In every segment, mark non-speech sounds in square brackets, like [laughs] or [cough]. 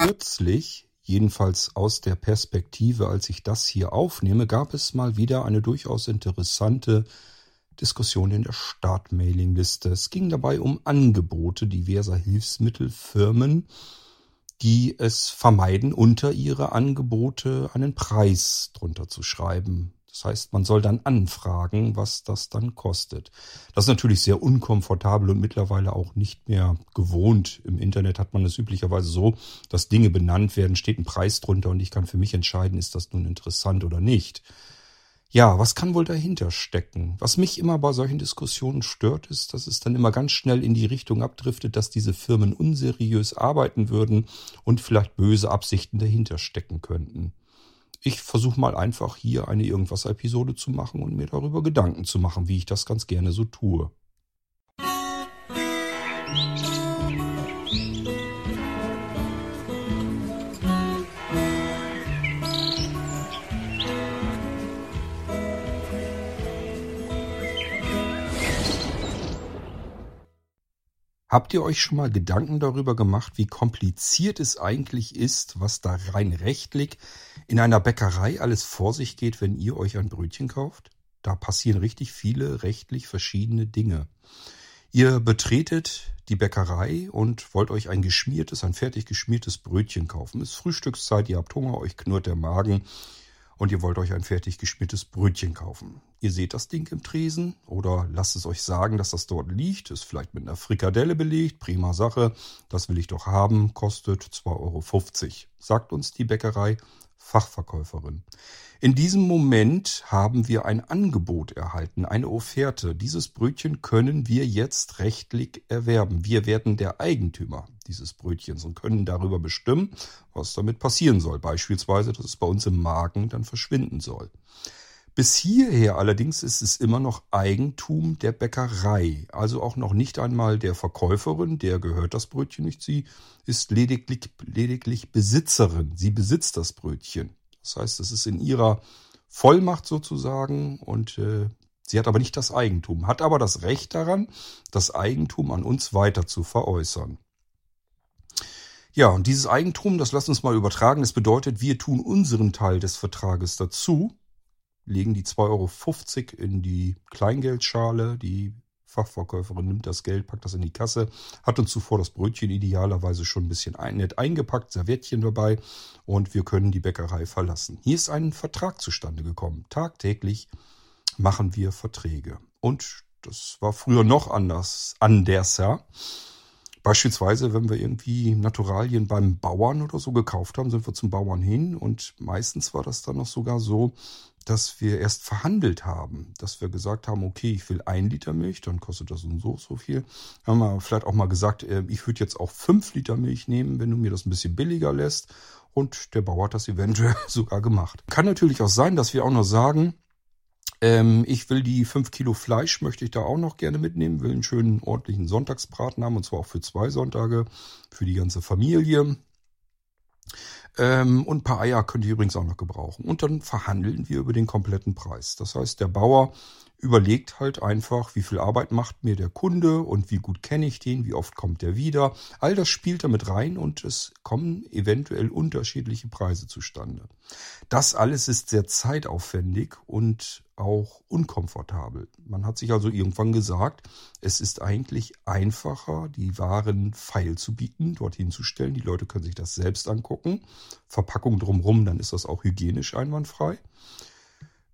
kürzlich, jedenfalls aus der Perspektive, als ich das hier aufnehme, gab es mal wieder eine durchaus interessante Diskussion in der Startmailingliste. Es ging dabei um Angebote diverser Hilfsmittelfirmen, die es vermeiden, unter ihre Angebote einen Preis drunter zu schreiben. Das heißt, man soll dann anfragen, was das dann kostet. Das ist natürlich sehr unkomfortabel und mittlerweile auch nicht mehr gewohnt. Im Internet hat man es üblicherweise so, dass Dinge benannt werden, steht ein Preis drunter und ich kann für mich entscheiden, ist das nun interessant oder nicht. Ja, was kann wohl dahinter stecken? Was mich immer bei solchen Diskussionen stört, ist, dass es dann immer ganz schnell in die Richtung abdriftet, dass diese Firmen unseriös arbeiten würden und vielleicht böse Absichten dahinter stecken könnten. Ich versuche mal einfach hier eine Irgendwas-Episode zu machen und mir darüber Gedanken zu machen, wie ich das ganz gerne so tue. Habt ihr euch schon mal Gedanken darüber gemacht, wie kompliziert es eigentlich ist, was da rein rechtlich in einer Bäckerei alles vor sich geht, wenn ihr euch ein Brötchen kauft? Da passieren richtig viele rechtlich verschiedene Dinge. Ihr betretet die Bäckerei und wollt euch ein geschmiertes, ein fertig geschmiertes Brötchen kaufen. Es ist Frühstückszeit, ihr habt Hunger, euch knurrt der Magen und ihr wollt euch ein fertig geschmiertes Brötchen kaufen. Ihr seht das Ding im Tresen oder lasst es euch sagen, dass das dort liegt, ist vielleicht mit einer Frikadelle belegt, prima Sache, das will ich doch haben, kostet 2,50 Euro, sagt uns die Bäckerei Fachverkäuferin. In diesem Moment haben wir ein Angebot erhalten, eine Offerte. Dieses Brötchen können wir jetzt rechtlich erwerben. Wir werden der Eigentümer dieses Brötchens und können darüber bestimmen, was damit passieren soll. Beispielsweise, dass es bei uns im Magen dann verschwinden soll. Bis hierher allerdings ist es immer noch Eigentum der Bäckerei, also auch noch nicht einmal der Verkäuferin, der gehört das Brötchen nicht, sie ist lediglich, lediglich Besitzerin, sie besitzt das Brötchen. Das heißt, es ist in ihrer Vollmacht sozusagen und äh, sie hat aber nicht das Eigentum, hat aber das Recht daran, das Eigentum an uns weiter zu veräußern. Ja, und dieses Eigentum, das lasst uns mal übertragen, das bedeutet, wir tun unseren Teil des Vertrages dazu, legen die 2,50 Euro in die Kleingeldschale, die Fachverkäuferin nimmt das Geld, packt das in die Kasse, hat uns zuvor das Brötchen idealerweise schon ein bisschen nett eingepackt, Serviettchen dabei und wir können die Bäckerei verlassen. Hier ist ein Vertrag zustande gekommen. Tagtäglich machen wir Verträge. Und das war früher noch anders, anders, ja. Beispielsweise, wenn wir irgendwie Naturalien beim Bauern oder so gekauft haben, sind wir zum Bauern hin und meistens war das dann noch sogar so, dass wir erst verhandelt haben, dass wir gesagt haben, okay, ich will ein Liter Milch, dann kostet das und so so viel. Haben wir vielleicht auch mal gesagt, äh, ich würde jetzt auch fünf Liter Milch nehmen, wenn du mir das ein bisschen billiger lässt. Und der Bauer hat das eventuell [laughs] sogar gemacht. Kann natürlich auch sein, dass wir auch noch sagen, ähm, ich will die fünf Kilo Fleisch, möchte ich da auch noch gerne mitnehmen, will einen schönen ordentlichen Sonntagsbraten haben, und zwar auch für zwei Sonntage, für die ganze Familie. Ähm, und ein paar Eier könnt ihr übrigens auch noch gebrauchen. Und dann verhandeln wir über den kompletten Preis. Das heißt, der Bauer überlegt halt einfach, wie viel Arbeit macht mir der Kunde und wie gut kenne ich den, wie oft kommt der wieder. All das spielt damit rein und es kommen eventuell unterschiedliche Preise zustande. Das alles ist sehr zeitaufwendig und auch unkomfortabel. Man hat sich also irgendwann gesagt, es ist eigentlich einfacher, die Waren feil zu bieten, dorthin zu stellen. Die Leute können sich das selbst angucken. Verpackung drumherum, dann ist das auch hygienisch einwandfrei.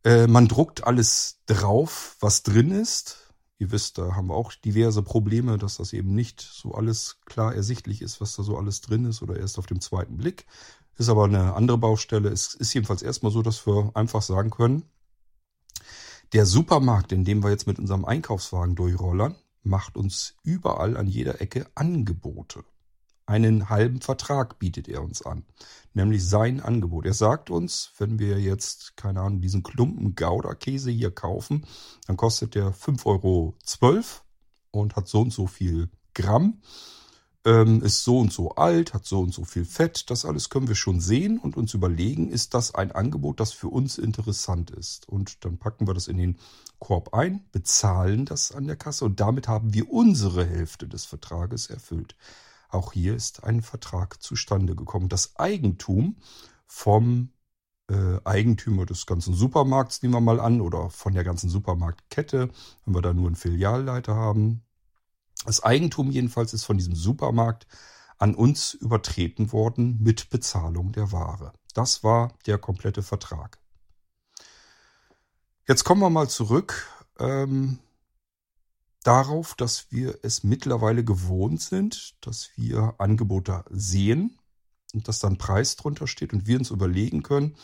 Äh, man druckt alles drauf, was drin ist. Ihr wisst, da haben wir auch diverse Probleme, dass das eben nicht so alles klar ersichtlich ist, was da so alles drin ist oder erst auf dem zweiten Blick. Ist aber eine andere Baustelle. Es ist jedenfalls erstmal so, dass wir einfach sagen können, der Supermarkt, in dem wir jetzt mit unserem Einkaufswagen durchrollern, macht uns überall an jeder Ecke Angebote. Einen halben Vertrag bietet er uns an, nämlich sein Angebot. Er sagt uns, wenn wir jetzt, keine Ahnung, diesen Klumpen Gouda-Käse hier kaufen, dann kostet der 5,12 Euro und hat so und so viel Gramm, ähm, ist so und so alt, hat so und so viel Fett. Das alles können wir schon sehen und uns überlegen, ist das ein Angebot, das für uns interessant ist. Und dann packen wir das in den Korb ein, bezahlen das an der Kasse und damit haben wir unsere Hälfte des Vertrages erfüllt. Auch hier ist ein Vertrag zustande gekommen. Das Eigentum vom äh, Eigentümer des ganzen Supermarkts, nehmen wir mal an, oder von der ganzen Supermarktkette, wenn wir da nur einen Filialleiter haben. Das Eigentum jedenfalls ist von diesem Supermarkt an uns übertreten worden mit Bezahlung der Ware. Das war der komplette Vertrag. Jetzt kommen wir mal zurück ähm, darauf, dass wir es mittlerweile gewohnt sind, dass wir Angebote sehen und dass dann Preis drunter steht und wir uns überlegen können,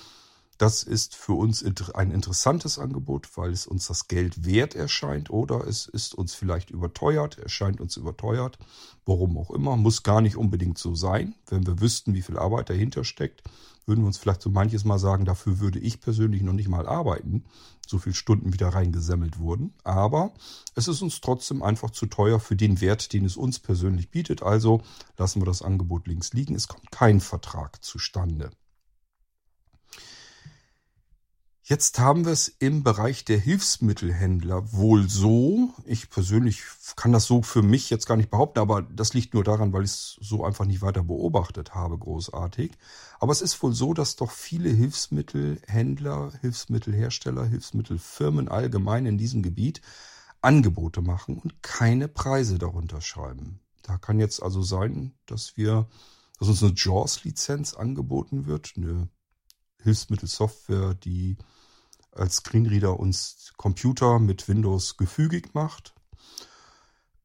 das ist für uns ein interessantes Angebot, weil es uns das Geld wert erscheint oder es ist uns vielleicht überteuert, erscheint uns überteuert, warum auch immer, muss gar nicht unbedingt so sein. Wenn wir wüssten, wie viel Arbeit dahinter steckt, würden wir uns vielleicht so manches Mal sagen, dafür würde ich persönlich noch nicht mal arbeiten, so viele Stunden wieder reingesammelt wurden. Aber es ist uns trotzdem einfach zu teuer für den Wert, den es uns persönlich bietet. Also lassen wir das Angebot links liegen. Es kommt kein Vertrag zustande. Jetzt haben wir es im Bereich der Hilfsmittelhändler wohl so. Ich persönlich kann das so für mich jetzt gar nicht behaupten, aber das liegt nur daran, weil ich es so einfach nicht weiter beobachtet habe, großartig. Aber es ist wohl so, dass doch viele Hilfsmittelhändler, Hilfsmittelhersteller, Hilfsmittelfirmen allgemein in diesem Gebiet Angebote machen und keine Preise darunter schreiben. Da kann jetzt also sein, dass wir, dass uns eine JAWS-Lizenz angeboten wird, eine Hilfsmittelsoftware, die als Screenreader uns Computer mit Windows gefügig macht.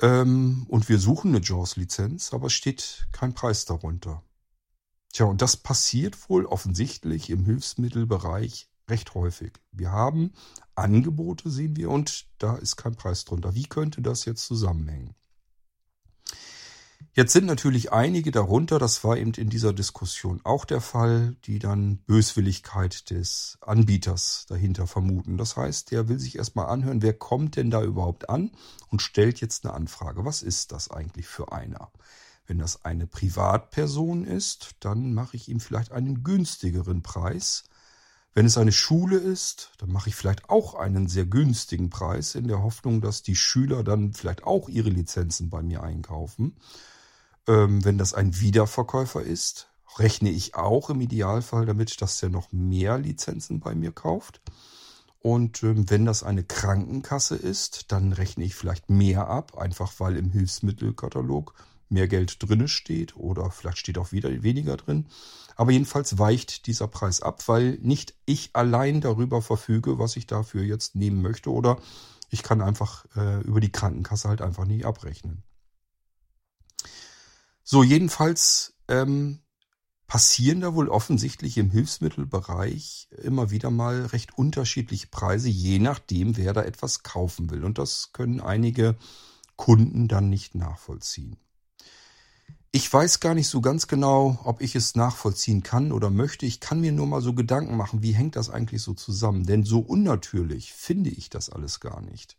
Ähm, und wir suchen eine JAWS-Lizenz, aber es steht kein Preis darunter. Tja, und das passiert wohl offensichtlich im Hilfsmittelbereich recht häufig. Wir haben Angebote, sehen wir, und da ist kein Preis drunter. Wie könnte das jetzt zusammenhängen? Jetzt sind natürlich einige darunter, das war eben in dieser Diskussion auch der Fall, die dann Böswilligkeit des Anbieters dahinter vermuten. Das heißt, der will sich erstmal anhören, wer kommt denn da überhaupt an und stellt jetzt eine Anfrage. Was ist das eigentlich für einer? Wenn das eine Privatperson ist, dann mache ich ihm vielleicht einen günstigeren Preis. Wenn es eine Schule ist, dann mache ich vielleicht auch einen sehr günstigen Preis in der Hoffnung, dass die Schüler dann vielleicht auch ihre Lizenzen bei mir einkaufen. Ähm, wenn das ein Wiederverkäufer ist, rechne ich auch im Idealfall damit, dass der noch mehr Lizenzen bei mir kauft. Und ähm, wenn das eine Krankenkasse ist, dann rechne ich vielleicht mehr ab, einfach weil im Hilfsmittelkatalog mehr Geld drinne steht oder vielleicht steht auch wieder weniger drin. Aber jedenfalls weicht dieser Preis ab, weil nicht ich allein darüber verfüge, was ich dafür jetzt nehmen möchte oder ich kann einfach äh, über die Krankenkasse halt einfach nicht abrechnen. So, jedenfalls ähm, passieren da wohl offensichtlich im Hilfsmittelbereich immer wieder mal recht unterschiedliche Preise, je nachdem, wer da etwas kaufen will. Und das können einige Kunden dann nicht nachvollziehen. Ich weiß gar nicht so ganz genau, ob ich es nachvollziehen kann oder möchte. Ich kann mir nur mal so Gedanken machen, wie hängt das eigentlich so zusammen? Denn so unnatürlich finde ich das alles gar nicht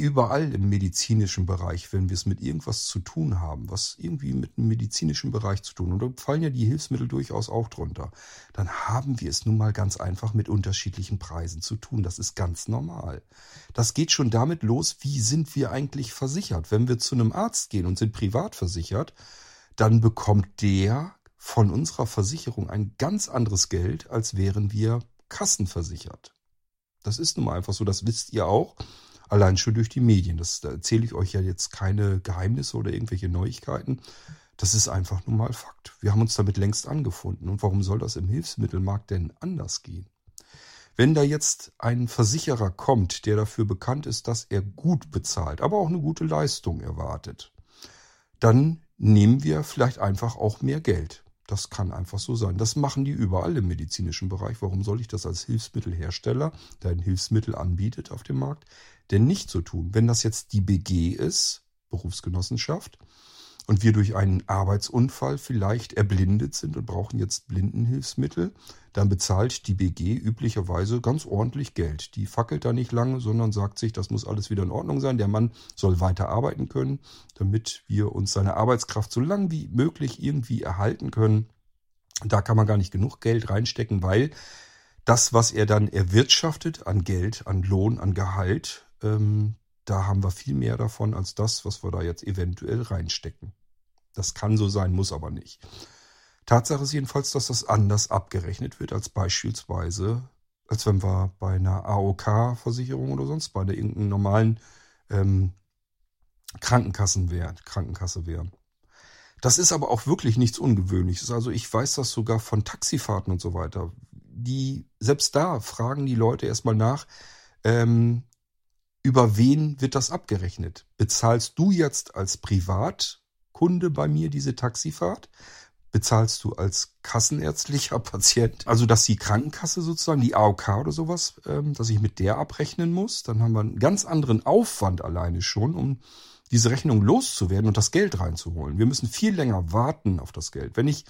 überall im medizinischen Bereich, wenn wir es mit irgendwas zu tun haben, was irgendwie mit dem medizinischen Bereich zu tun, und da fallen ja die Hilfsmittel durchaus auch drunter, dann haben wir es nun mal ganz einfach mit unterschiedlichen Preisen zu tun. Das ist ganz normal. Das geht schon damit los, wie sind wir eigentlich versichert? Wenn wir zu einem Arzt gehen und sind privat versichert, dann bekommt der von unserer Versicherung ein ganz anderes Geld, als wären wir kassenversichert. Das ist nun mal einfach so, das wisst ihr auch. Allein schon durch die Medien. Das, da erzähle ich euch ja jetzt keine Geheimnisse oder irgendwelche Neuigkeiten. Das ist einfach nun mal Fakt. Wir haben uns damit längst angefunden. Und warum soll das im Hilfsmittelmarkt denn anders gehen? Wenn da jetzt ein Versicherer kommt, der dafür bekannt ist, dass er gut bezahlt, aber auch eine gute Leistung erwartet, dann nehmen wir vielleicht einfach auch mehr Geld. Das kann einfach so sein. Das machen die überall im medizinischen Bereich. Warum soll ich das als Hilfsmittelhersteller, der ein Hilfsmittel anbietet auf dem Markt, denn nicht so tun? Wenn das jetzt die BG ist, Berufsgenossenschaft, und wir durch einen Arbeitsunfall vielleicht erblindet sind und brauchen jetzt Blindenhilfsmittel, dann bezahlt die BG üblicherweise ganz ordentlich Geld. Die fackelt da nicht lange, sondern sagt sich, das muss alles wieder in Ordnung sein. Der Mann soll weiter arbeiten können, damit wir uns seine Arbeitskraft so lang wie möglich irgendwie erhalten können. Da kann man gar nicht genug Geld reinstecken, weil das, was er dann erwirtschaftet an Geld, an Lohn, an Gehalt, ähm, da haben wir viel mehr davon als das, was wir da jetzt eventuell reinstecken. Das kann so sein, muss aber nicht. Tatsache ist jedenfalls, dass das anders abgerechnet wird als beispielsweise, als wenn wir bei einer AOK-Versicherung oder sonst bei irgendeinem normalen ähm, Krankenkassen wären, Krankenkasse wären. Das ist aber auch wirklich nichts Ungewöhnliches. Also ich weiß das sogar von Taxifahrten und so weiter. Die, selbst da fragen die Leute erstmal nach, ähm, über wen wird das abgerechnet? Bezahlst du jetzt als Privatkunde bei mir diese Taxifahrt? Bezahlst du als kassenärztlicher [laughs] Patient? Also, dass die Krankenkasse sozusagen, die AOK oder sowas, ähm, dass ich mit der abrechnen muss? Dann haben wir einen ganz anderen Aufwand alleine schon, um diese Rechnung loszuwerden und das Geld reinzuholen. Wir müssen viel länger warten auf das Geld. Wenn ich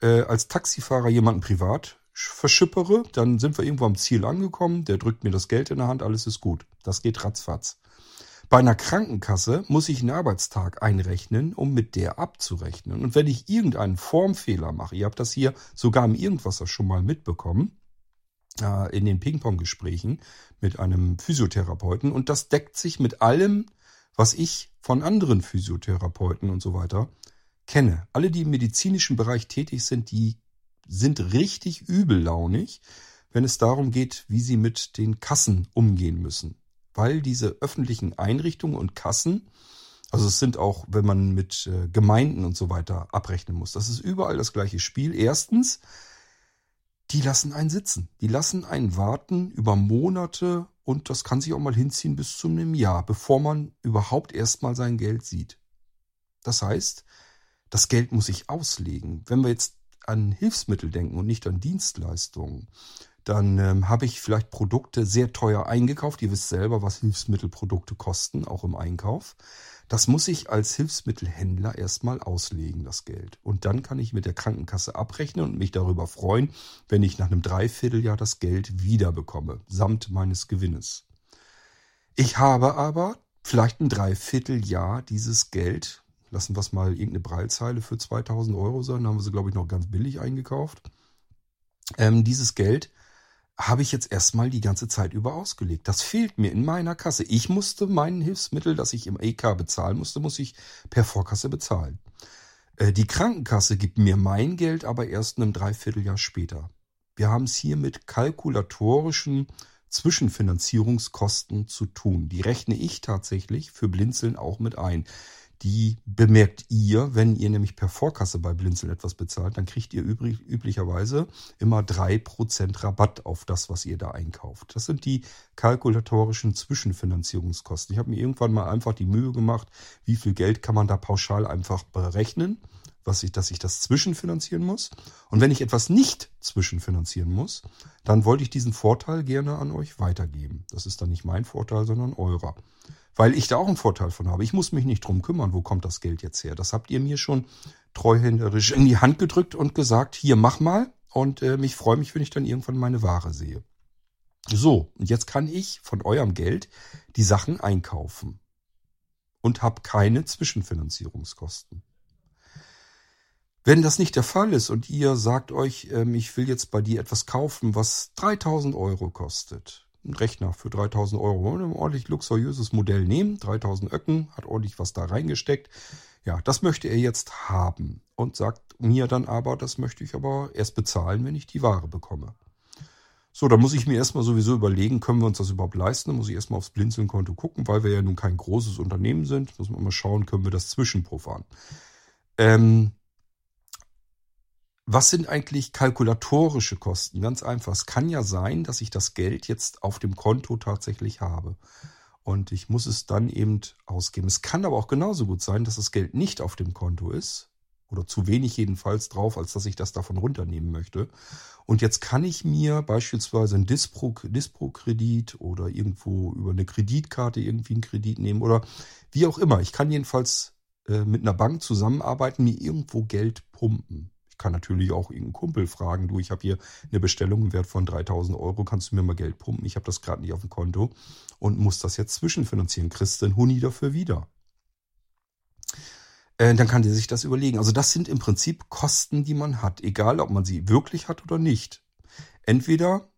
äh, als Taxifahrer jemanden privat verschippere, dann sind wir irgendwo am Ziel angekommen, der drückt mir das Geld in der Hand, alles ist gut. Das geht ratzfatz. Bei einer Krankenkasse muss ich einen Arbeitstag einrechnen, um mit der abzurechnen. Und wenn ich irgendeinen Formfehler mache, ihr habt das hier sogar im Irgendwasser schon mal mitbekommen, äh, in den Ping-Pong-Gesprächen mit einem Physiotherapeuten, und das deckt sich mit allem, was ich von anderen Physiotherapeuten und so weiter kenne. Alle, die im medizinischen Bereich tätig sind, die sind richtig übellaunig, wenn es darum geht, wie sie mit den Kassen umgehen müssen. Weil diese öffentlichen Einrichtungen und Kassen, also es sind auch, wenn man mit äh, Gemeinden und so weiter abrechnen muss, das ist überall das gleiche Spiel. Erstens, die lassen einen sitzen. Die lassen einen warten über Monate und das kann sich auch mal hinziehen bis zu einem Jahr, bevor man überhaupt erstmal sein Geld sieht. Das heißt, das Geld muss ich auslegen. Wenn wir jetzt an Hilfsmittel denken und nicht an Dienstleistungen, dann ähm, habe ich vielleicht Produkte sehr teuer eingekauft. Ihr wisst selber, was Hilfsmittelprodukte kosten, auch im Einkauf. Das muss ich als Hilfsmittelhändler erstmal auslegen, das Geld. Und dann kann ich mit der Krankenkasse abrechnen und mich darüber freuen, wenn ich nach einem Dreivierteljahr das Geld wiederbekomme, samt meines Gewinnes. Ich habe aber vielleicht ein Dreivierteljahr dieses Geld lassen wir es mal irgendeine Breilzeile für 2000 Euro sein, da haben wir sie, glaube ich, noch ganz billig eingekauft. Ähm, dieses Geld habe ich jetzt erstmal die ganze Zeit über ausgelegt. Das fehlt mir in meiner Kasse. Ich musste mein Hilfsmittel, das ich im EK bezahlen musste, muss ich per Vorkasse bezahlen. Äh, die Krankenkasse gibt mir mein Geld aber erst einem Dreivierteljahr später. Wir haben es hier mit kalkulatorischen Zwischenfinanzierungskosten zu tun. Die rechne ich tatsächlich für Blinzeln auch mit ein die bemerkt ihr, wenn ihr nämlich per Vorkasse bei Blinzeln etwas bezahlt, dann kriegt ihr übrig, üblicherweise immer drei Prozent Rabatt auf das, was ihr da einkauft. Das sind die kalkulatorischen Zwischenfinanzierungskosten. Ich habe mir irgendwann mal einfach die Mühe gemacht, wie viel Geld kann man da pauschal einfach berechnen, was ich, dass ich das zwischenfinanzieren muss. Und wenn ich etwas nicht zwischenfinanzieren muss, dann wollte ich diesen Vorteil gerne an euch weitergeben. Das ist dann nicht mein Vorteil, sondern eurer weil ich da auch einen Vorteil von habe. Ich muss mich nicht drum kümmern, wo kommt das Geld jetzt her. Das habt ihr mir schon treuhänderisch in die Hand gedrückt und gesagt, hier mach mal. Und äh, mich freue mich, wenn ich dann irgendwann meine Ware sehe. So, und jetzt kann ich von eurem Geld die Sachen einkaufen und habe keine Zwischenfinanzierungskosten. Wenn das nicht der Fall ist und ihr sagt euch, ähm, ich will jetzt bei dir etwas kaufen, was 3000 Euro kostet, einen Rechner für 3000 Euro. Ein ordentlich luxuriöses Modell nehmen, 3000 Öcken, hat ordentlich was da reingesteckt. Ja, das möchte er jetzt haben und sagt mir dann aber, das möchte ich aber erst bezahlen, wenn ich die Ware bekomme. So, da muss ich mir erstmal sowieso überlegen, können wir uns das überhaupt leisten? Da muss ich erstmal aufs Blinzeln-Konto gucken, weil wir ja nun kein großes Unternehmen sind. Muss man mal schauen, können wir das zwischenpuffern. Ähm, was sind eigentlich kalkulatorische Kosten? Ganz einfach. Es kann ja sein, dass ich das Geld jetzt auf dem Konto tatsächlich habe. Und ich muss es dann eben ausgeben. Es kann aber auch genauso gut sein, dass das Geld nicht auf dem Konto ist. Oder zu wenig jedenfalls drauf, als dass ich das davon runternehmen möchte. Und jetzt kann ich mir beispielsweise einen Dispro-Kredit oder irgendwo über eine Kreditkarte irgendwie einen Kredit nehmen oder wie auch immer. Ich kann jedenfalls äh, mit einer Bank zusammenarbeiten, mir irgendwo Geld pumpen. Ich kann natürlich auch irgendeinen Kumpel fragen, du, ich habe hier eine Bestellung im Wert von 3000 Euro, kannst du mir mal Geld pumpen? Ich habe das gerade nicht auf dem Konto und muss das jetzt zwischenfinanzieren. Kriegst du einen Huni dafür wieder? Äh, dann kann der sich das überlegen. Also das sind im Prinzip Kosten, die man hat, egal ob man sie wirklich hat oder nicht. Entweder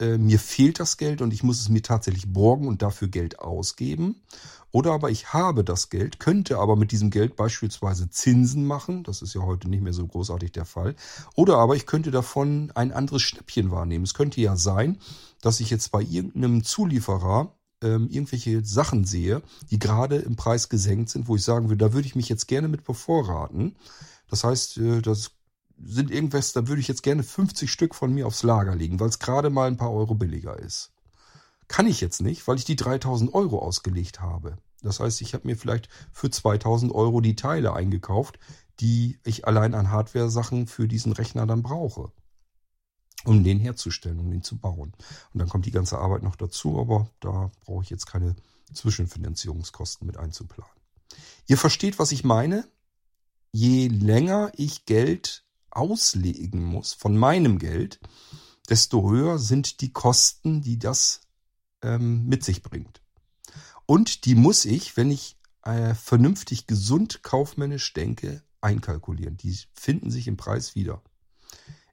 äh, mir fehlt das Geld und ich muss es mir tatsächlich borgen und dafür Geld ausgeben. Oder aber ich habe das Geld, könnte aber mit diesem Geld beispielsweise Zinsen machen. Das ist ja heute nicht mehr so großartig der Fall. Oder aber ich könnte davon ein anderes Schnäppchen wahrnehmen. Es könnte ja sein, dass ich jetzt bei irgendeinem Zulieferer ähm, irgendwelche Sachen sehe, die gerade im Preis gesenkt sind, wo ich sagen würde, da würde ich mich jetzt gerne mit bevorraten. Das heißt, äh, das sind irgendwas, da würde ich jetzt gerne 50 Stück von mir aufs Lager legen, weil es gerade mal ein paar Euro billiger ist. Kann ich jetzt nicht, weil ich die 3000 Euro ausgelegt habe. Das heißt, ich habe mir vielleicht für 2000 Euro die Teile eingekauft, die ich allein an Hardware-Sachen für diesen Rechner dann brauche. Um den herzustellen, um den zu bauen. Und dann kommt die ganze Arbeit noch dazu, aber da brauche ich jetzt keine Zwischenfinanzierungskosten mit einzuplanen. Ihr versteht, was ich meine? Je länger ich Geld auslegen muss von meinem Geld, desto höher sind die Kosten, die das ähm, mit sich bringt. Und die muss ich, wenn ich äh, vernünftig gesund kaufmännisch denke, einkalkulieren. Die finden sich im Preis wieder.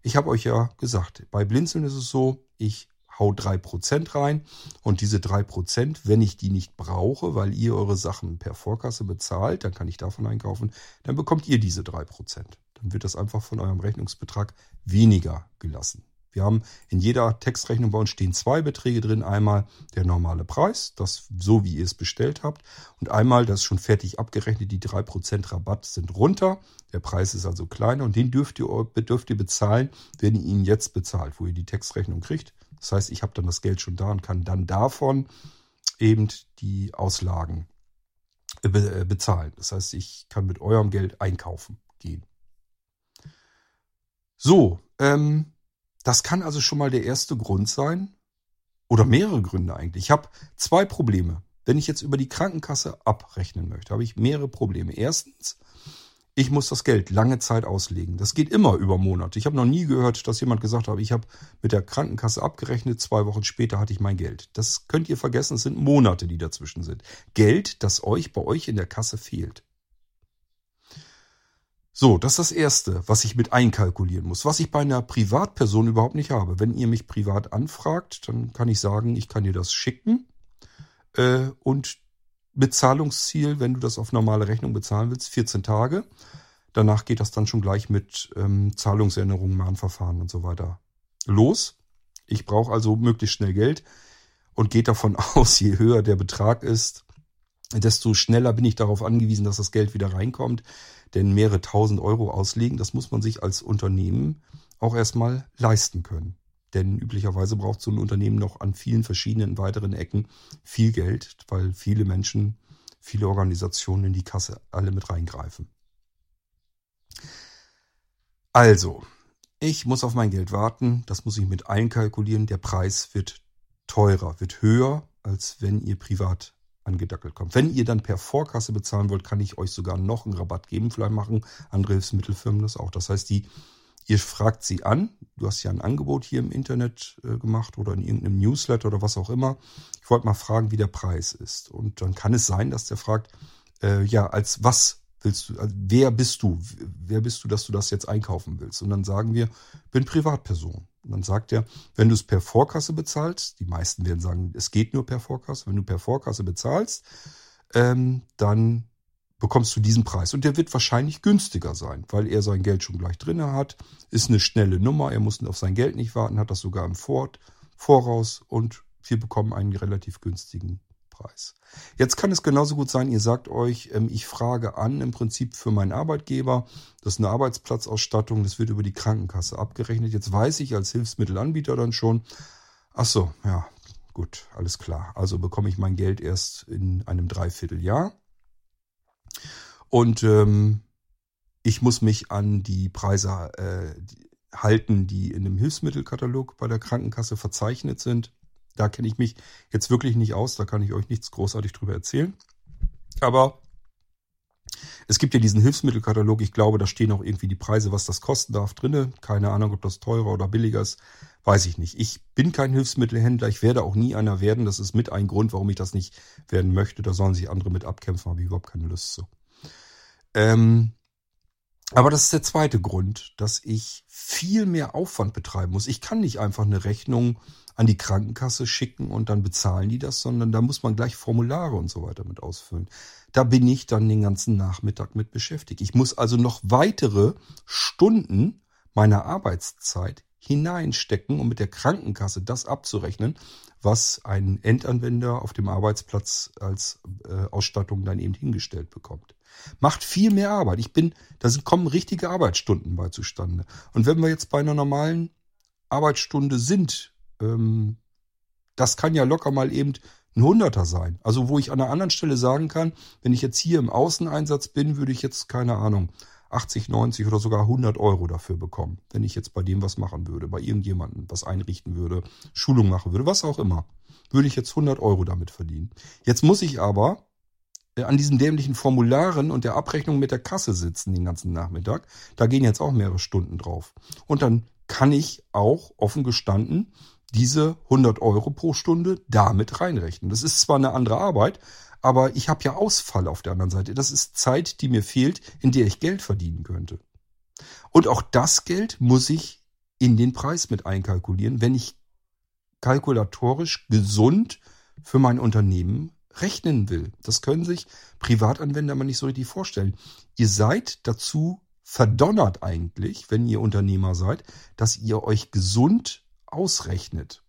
Ich habe euch ja gesagt, bei Blinzeln ist es so, ich hau drei Prozent rein und diese drei Prozent, wenn ich die nicht brauche, weil ihr eure Sachen per Vorkasse bezahlt, dann kann ich davon einkaufen, dann bekommt ihr diese drei Prozent. Dann wird das einfach von eurem Rechnungsbetrag weniger gelassen. Wir haben in jeder Textrechnung bei uns stehen zwei Beträge drin. Einmal der normale Preis, das so wie ihr es bestellt habt. Und einmal, das ist schon fertig abgerechnet, die drei Prozent Rabatt sind runter. Der Preis ist also kleiner und den dürft ihr, dürft ihr bezahlen, wenn ihr ihn jetzt bezahlt, wo ihr die Textrechnung kriegt. Das heißt, ich habe dann das Geld schon da und kann dann davon eben die Auslagen äh, bezahlen. Das heißt, ich kann mit eurem Geld einkaufen gehen. So, ähm, das kann also schon mal der erste Grund sein. Oder mehrere Gründe eigentlich. Ich habe zwei Probleme. Wenn ich jetzt über die Krankenkasse abrechnen möchte, habe ich mehrere Probleme. Erstens, ich muss das Geld lange Zeit auslegen. Das geht immer über Monate. Ich habe noch nie gehört, dass jemand gesagt hat, ich habe mit der Krankenkasse abgerechnet, zwei Wochen später hatte ich mein Geld. Das könnt ihr vergessen, es sind Monate, die dazwischen sind. Geld, das euch bei euch in der Kasse fehlt. So, das ist das Erste, was ich mit einkalkulieren muss, was ich bei einer Privatperson überhaupt nicht habe. Wenn ihr mich privat anfragt, dann kann ich sagen, ich kann dir das schicken äh, und Bezahlungsziel, wenn du das auf normale Rechnung bezahlen willst, 14 Tage. Danach geht das dann schon gleich mit ähm, Zahlungserinnerungen, Mahnverfahren und so weiter los. Ich brauche also möglichst schnell Geld und geht davon [laughs] aus, je höher der Betrag ist, desto schneller bin ich darauf angewiesen, dass das Geld wieder reinkommt. Denn mehrere tausend Euro auslegen, das muss man sich als Unternehmen auch erstmal leisten können. Denn üblicherweise braucht so ein Unternehmen noch an vielen verschiedenen weiteren Ecken viel Geld, weil viele Menschen, viele Organisationen in die Kasse alle mit reingreifen. Also, ich muss auf mein Geld warten, das muss ich mit einkalkulieren. Der Preis wird teurer, wird höher, als wenn ihr privat angedackelt kommt. Wenn ihr dann per Vorkasse bezahlen wollt, kann ich euch sogar noch einen Rabatt geben. Vielleicht machen andere Hilfsmittelfirmen das auch. Das heißt, die, ihr fragt sie an. Du hast ja ein Angebot hier im Internet äh, gemacht oder in irgendeinem Newsletter oder was auch immer. Ich wollte mal fragen, wie der Preis ist. Und dann kann es sein, dass der fragt, äh, ja, als was willst du, also wer bist du? Wer bist du, dass du das jetzt einkaufen willst? Und dann sagen wir, bin Privatperson. Und dann sagt er, wenn du es per Vorkasse bezahlst, die meisten werden sagen, es geht nur per Vorkasse, wenn du per Vorkasse bezahlst, ähm, dann bekommst du diesen Preis. Und der wird wahrscheinlich günstiger sein, weil er sein Geld schon gleich drin hat, ist eine schnelle Nummer, er muss auf sein Geld nicht warten, hat das sogar im Voraus und wir bekommen einen relativ günstigen Preis. Jetzt kann es genauso gut sein, ihr sagt euch, ähm, ich frage an im Prinzip für meinen Arbeitgeber, das ist eine Arbeitsplatzausstattung, das wird über die Krankenkasse abgerechnet. Jetzt weiß ich als Hilfsmittelanbieter dann schon, ach so, ja, gut, alles klar. Also bekomme ich mein Geld erst in einem Dreivierteljahr. Und ähm, ich muss mich an die Preise äh, halten, die in dem Hilfsmittelkatalog bei der Krankenkasse verzeichnet sind. Da kenne ich mich jetzt wirklich nicht aus, da kann ich euch nichts großartig drüber erzählen. Aber es gibt ja diesen Hilfsmittelkatalog, ich glaube, da stehen auch irgendwie die Preise, was das kosten darf, drinne. Keine Ahnung, ob das teurer oder billiger ist, weiß ich nicht. Ich bin kein Hilfsmittelhändler, ich werde auch nie einer werden. Das ist mit ein Grund, warum ich das nicht werden möchte. Da sollen sich andere mit abkämpfen, habe ich überhaupt keine Lust zu. Ähm, Aber das ist der zweite Grund, dass ich viel mehr Aufwand betreiben muss. Ich kann nicht einfach eine Rechnung an die Krankenkasse schicken und dann bezahlen die das, sondern da muss man gleich Formulare und so weiter mit ausfüllen. Da bin ich dann den ganzen Nachmittag mit beschäftigt. Ich muss also noch weitere Stunden meiner Arbeitszeit hineinstecken, um mit der Krankenkasse das abzurechnen, was ein Endanwender auf dem Arbeitsplatz als äh, Ausstattung dann eben hingestellt bekommt. Macht viel mehr Arbeit. Ich bin, da kommen richtige Arbeitsstunden bei zustande. Und wenn wir jetzt bei einer normalen Arbeitsstunde sind, ähm, das kann ja locker mal eben ein Hunderter sein. Also wo ich an einer anderen Stelle sagen kann, wenn ich jetzt hier im Außeneinsatz bin, würde ich jetzt, keine Ahnung, 80, 90 oder sogar 100 Euro dafür bekommen, wenn ich jetzt bei dem was machen würde, bei irgendjemandem was einrichten würde, Schulung machen würde, was auch immer, würde ich jetzt 100 Euro damit verdienen. Jetzt muss ich aber äh, an diesen dämlichen Formularen und der Abrechnung mit der Kasse sitzen den ganzen Nachmittag. Da gehen jetzt auch mehrere Stunden drauf. Und dann kann ich auch offen gestanden diese 100 Euro pro Stunde damit reinrechnen. Das ist zwar eine andere Arbeit, aber ich habe ja Ausfall auf der anderen Seite. Das ist Zeit, die mir fehlt, in der ich Geld verdienen könnte. Und auch das Geld muss ich in den Preis mit einkalkulieren, wenn ich kalkulatorisch gesund für mein Unternehmen rechnen will. Das können sich Privatanwender mal nicht so richtig vorstellen. Ihr seid dazu verdonnert eigentlich, wenn ihr Unternehmer seid, dass ihr euch gesund ausrechnet.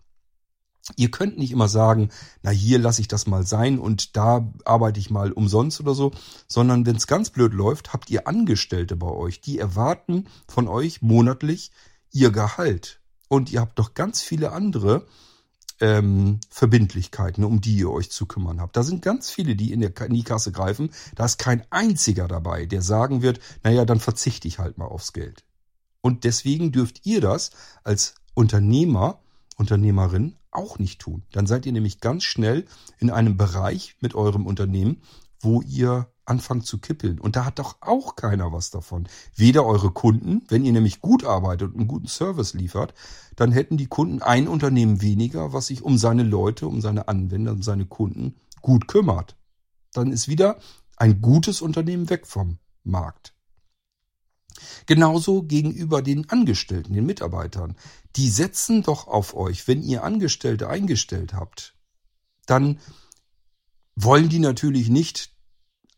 Ihr könnt nicht immer sagen, na hier lasse ich das mal sein und da arbeite ich mal umsonst oder so, sondern wenn es ganz blöd läuft, habt ihr Angestellte bei euch, die erwarten von euch monatlich ihr Gehalt. Und ihr habt doch ganz viele andere ähm, Verbindlichkeiten, um die ihr euch zu kümmern habt. Da sind ganz viele, die in, der, in die Kasse greifen. Da ist kein einziger dabei, der sagen wird, naja, dann verzichte ich halt mal aufs Geld. Und deswegen dürft ihr das als Unternehmer, Unternehmerin auch nicht tun. Dann seid ihr nämlich ganz schnell in einem Bereich mit eurem Unternehmen, wo ihr anfangt zu kippeln. Und da hat doch auch keiner was davon. Weder eure Kunden, wenn ihr nämlich gut arbeitet und einen guten Service liefert, dann hätten die Kunden ein Unternehmen weniger, was sich um seine Leute, um seine Anwender, um seine Kunden gut kümmert. Dann ist wieder ein gutes Unternehmen weg vom Markt. Genauso gegenüber den Angestellten, den Mitarbeitern. Die setzen doch auf euch, wenn ihr Angestellte eingestellt habt. Dann wollen die natürlich nicht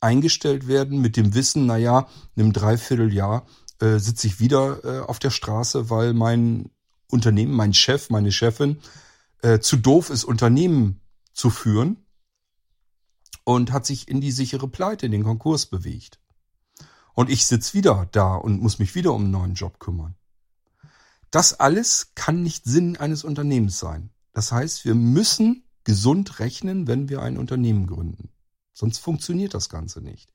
eingestellt werden mit dem Wissen, naja, in einem Dreivierteljahr äh, sitze ich wieder äh, auf der Straße, weil mein Unternehmen, mein Chef, meine Chefin äh, zu doof ist, Unternehmen zu führen und hat sich in die sichere Pleite, in den Konkurs bewegt. Und ich sitze wieder da und muss mich wieder um einen neuen Job kümmern. Das alles kann nicht Sinn eines Unternehmens sein. Das heißt, wir müssen gesund rechnen, wenn wir ein Unternehmen gründen. Sonst funktioniert das Ganze nicht.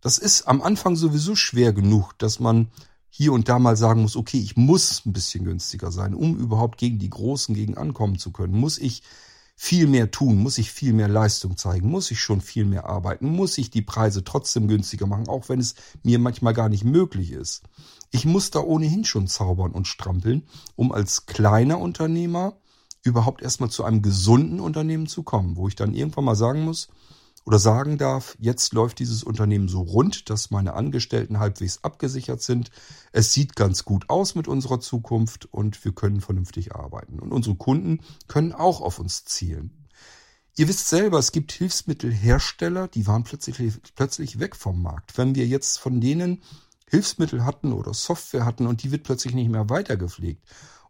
Das ist am Anfang sowieso schwer genug, dass man hier und da mal sagen muss, okay, ich muss ein bisschen günstiger sein, um überhaupt gegen die Großen gegen ankommen zu können. Muss ich viel mehr tun, muss ich viel mehr Leistung zeigen, muss ich schon viel mehr arbeiten, muss ich die Preise trotzdem günstiger machen, auch wenn es mir manchmal gar nicht möglich ist. Ich muss da ohnehin schon zaubern und strampeln, um als kleiner Unternehmer überhaupt erstmal zu einem gesunden Unternehmen zu kommen, wo ich dann irgendwann mal sagen muss, oder sagen darf, jetzt läuft dieses Unternehmen so rund, dass meine Angestellten halbwegs abgesichert sind. Es sieht ganz gut aus mit unserer Zukunft und wir können vernünftig arbeiten. Und unsere Kunden können auch auf uns zielen. Ihr wisst selber, es gibt Hilfsmittelhersteller, die waren plötzlich, plötzlich weg vom Markt. Wenn wir jetzt von denen Hilfsmittel hatten oder Software hatten und die wird plötzlich nicht mehr weitergepflegt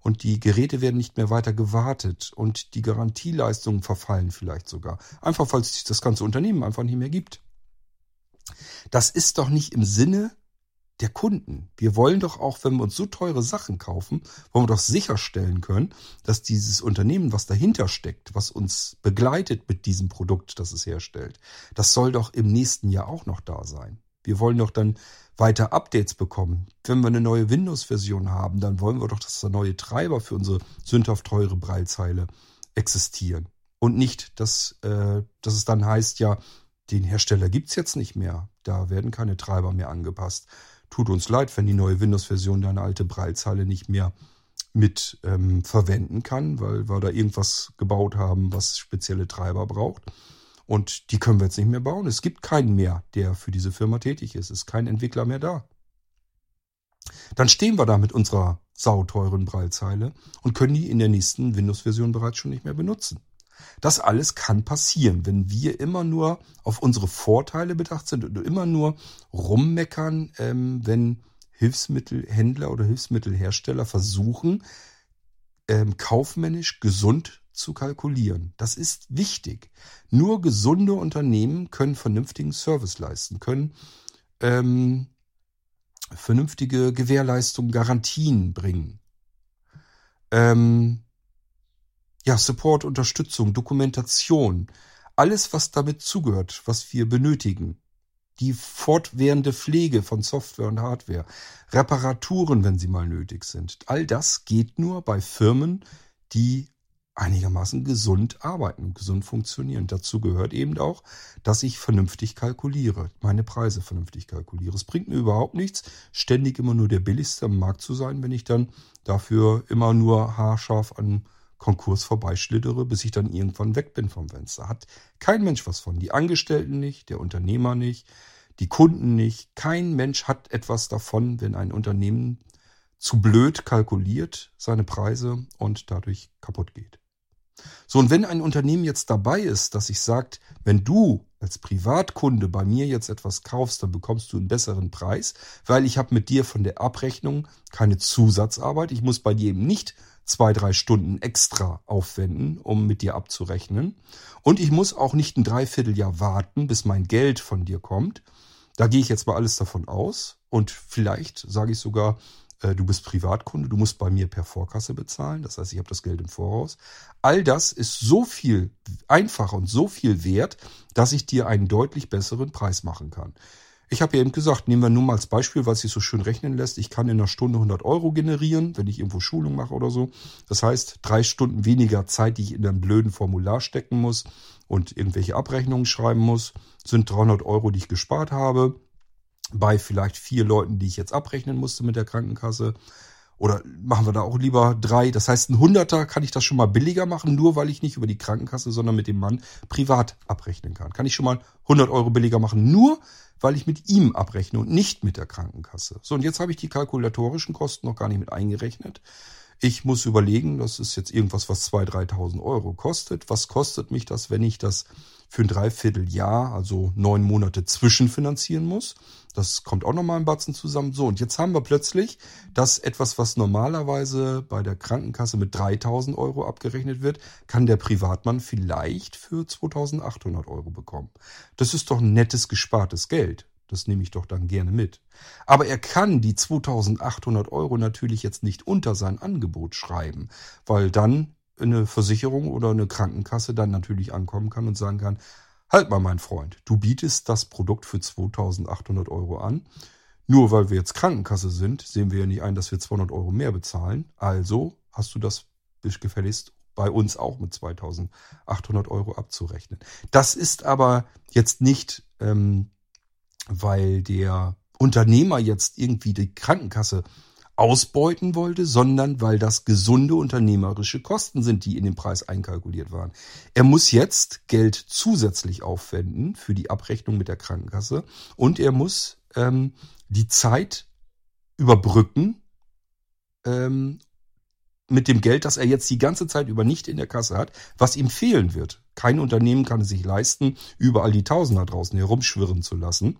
und die Geräte werden nicht mehr weiter gewartet und die Garantieleistungen verfallen vielleicht sogar. Einfach weil es das ganze Unternehmen einfach nicht mehr gibt. Das ist doch nicht im Sinne der Kunden. Wir wollen doch auch, wenn wir uns so teure Sachen kaufen, wollen wir doch sicherstellen können, dass dieses Unternehmen, was dahinter steckt, was uns begleitet mit diesem Produkt, das es herstellt, das soll doch im nächsten Jahr auch noch da sein. Wir wollen doch dann weiter Updates bekommen. Wenn wir eine neue Windows-Version haben, dann wollen wir doch, dass da neue Treiber für unsere sündhaft teure Breilzeile existieren. Und nicht, dass, äh, dass es dann heißt, ja, den Hersteller gibt's jetzt nicht mehr. Da werden keine Treiber mehr angepasst. Tut uns leid, wenn die neue Windows-Version deine alte Breilzeile nicht mehr mit ähm, verwenden kann, weil wir da irgendwas gebaut haben, was spezielle Treiber braucht. Und die können wir jetzt nicht mehr bauen. Es gibt keinen mehr, der für diese Firma tätig ist. Es ist kein Entwickler mehr da. Dann stehen wir da mit unserer sauteuren Braillezeile und können die in der nächsten Windows-Version bereits schon nicht mehr benutzen. Das alles kann passieren, wenn wir immer nur auf unsere Vorteile bedacht sind und immer nur rummeckern, ähm, wenn Hilfsmittelhändler oder Hilfsmittelhersteller versuchen, ähm, kaufmännisch gesund zu kalkulieren. Das ist wichtig. Nur gesunde Unternehmen können vernünftigen Service leisten, können ähm, vernünftige Gewährleistungen, Garantien bringen. Ähm, ja, Support, Unterstützung, Dokumentation, alles, was damit zugehört, was wir benötigen. Die fortwährende Pflege von Software und Hardware, Reparaturen, wenn sie mal nötig sind. All das geht nur bei Firmen, die einigermaßen gesund arbeiten und gesund funktionieren. Dazu gehört eben auch, dass ich vernünftig kalkuliere, meine Preise vernünftig kalkuliere. Es bringt mir überhaupt nichts, ständig immer nur der billigste am Markt zu sein, wenn ich dann dafür immer nur haarscharf an Konkurs vorbeischlittere, bis ich dann irgendwann weg bin vom Fenster. Hat kein Mensch was von. Die Angestellten nicht, der Unternehmer nicht, die Kunden nicht. Kein Mensch hat etwas davon, wenn ein Unternehmen zu blöd kalkuliert seine Preise und dadurch kaputt geht. So, und wenn ein Unternehmen jetzt dabei ist, dass ich sagt, wenn du als Privatkunde bei mir jetzt etwas kaufst, dann bekommst du einen besseren Preis, weil ich habe mit dir von der Abrechnung keine Zusatzarbeit. Ich muss bei dir eben nicht zwei, drei Stunden extra aufwenden, um mit dir abzurechnen. Und ich muss auch nicht ein Dreivierteljahr warten, bis mein Geld von dir kommt. Da gehe ich jetzt mal alles davon aus. Und vielleicht sage ich sogar, du bist Privatkunde, du musst bei mir per Vorkasse bezahlen, das heißt, ich habe das Geld im Voraus. All das ist so viel einfacher und so viel wert, dass ich dir einen deutlich besseren Preis machen kann. Ich habe ja eben gesagt, nehmen wir nur mal als Beispiel, es sich so schön rechnen lässt. Ich kann in einer Stunde 100 Euro generieren, wenn ich irgendwo Schulung mache oder so. Das heißt, drei Stunden weniger Zeit, die ich in einem blöden Formular stecken muss und irgendwelche Abrechnungen schreiben muss, sind 300 Euro, die ich gespart habe bei vielleicht vier Leuten, die ich jetzt abrechnen musste mit der Krankenkasse. Oder machen wir da auch lieber drei. Das heißt, ein Hunderter kann ich das schon mal billiger machen, nur weil ich nicht über die Krankenkasse, sondern mit dem Mann privat abrechnen kann. Kann ich schon mal 100 Euro billiger machen, nur weil ich mit ihm abrechne und nicht mit der Krankenkasse. So, und jetzt habe ich die kalkulatorischen Kosten noch gar nicht mit eingerechnet. Ich muss überlegen, das ist jetzt irgendwas, was 2.000, 3.000 Euro kostet. Was kostet mich das, wenn ich das für ein Dreivierteljahr, also neun Monate zwischenfinanzieren muss? Das kommt auch nochmal ein Batzen zusammen. So, und jetzt haben wir plötzlich, dass etwas, was normalerweise bei der Krankenkasse mit 3000 Euro abgerechnet wird, kann der Privatmann vielleicht für 2800 Euro bekommen. Das ist doch nettes gespartes Geld. Das nehme ich doch dann gerne mit. Aber er kann die 2800 Euro natürlich jetzt nicht unter sein Angebot schreiben, weil dann eine Versicherung oder eine Krankenkasse dann natürlich ankommen kann und sagen kann, Halt mal, mein Freund, du bietest das Produkt für 2800 Euro an. Nur weil wir jetzt Krankenkasse sind, sehen wir ja nicht ein, dass wir 200 Euro mehr bezahlen. Also hast du das gefälligst bei uns auch mit 2800 Euro abzurechnen. Das ist aber jetzt nicht, ähm, weil der Unternehmer jetzt irgendwie die Krankenkasse ausbeuten wollte, sondern weil das gesunde unternehmerische Kosten sind, die in den Preis einkalkuliert waren. Er muss jetzt Geld zusätzlich aufwenden für die Abrechnung mit der Krankenkasse und er muss ähm, die Zeit überbrücken ähm, mit dem Geld, das er jetzt die ganze Zeit über nicht in der Kasse hat, was ihm fehlen wird. Kein Unternehmen kann es sich leisten, überall die Tausender draußen herumschwirren zu lassen.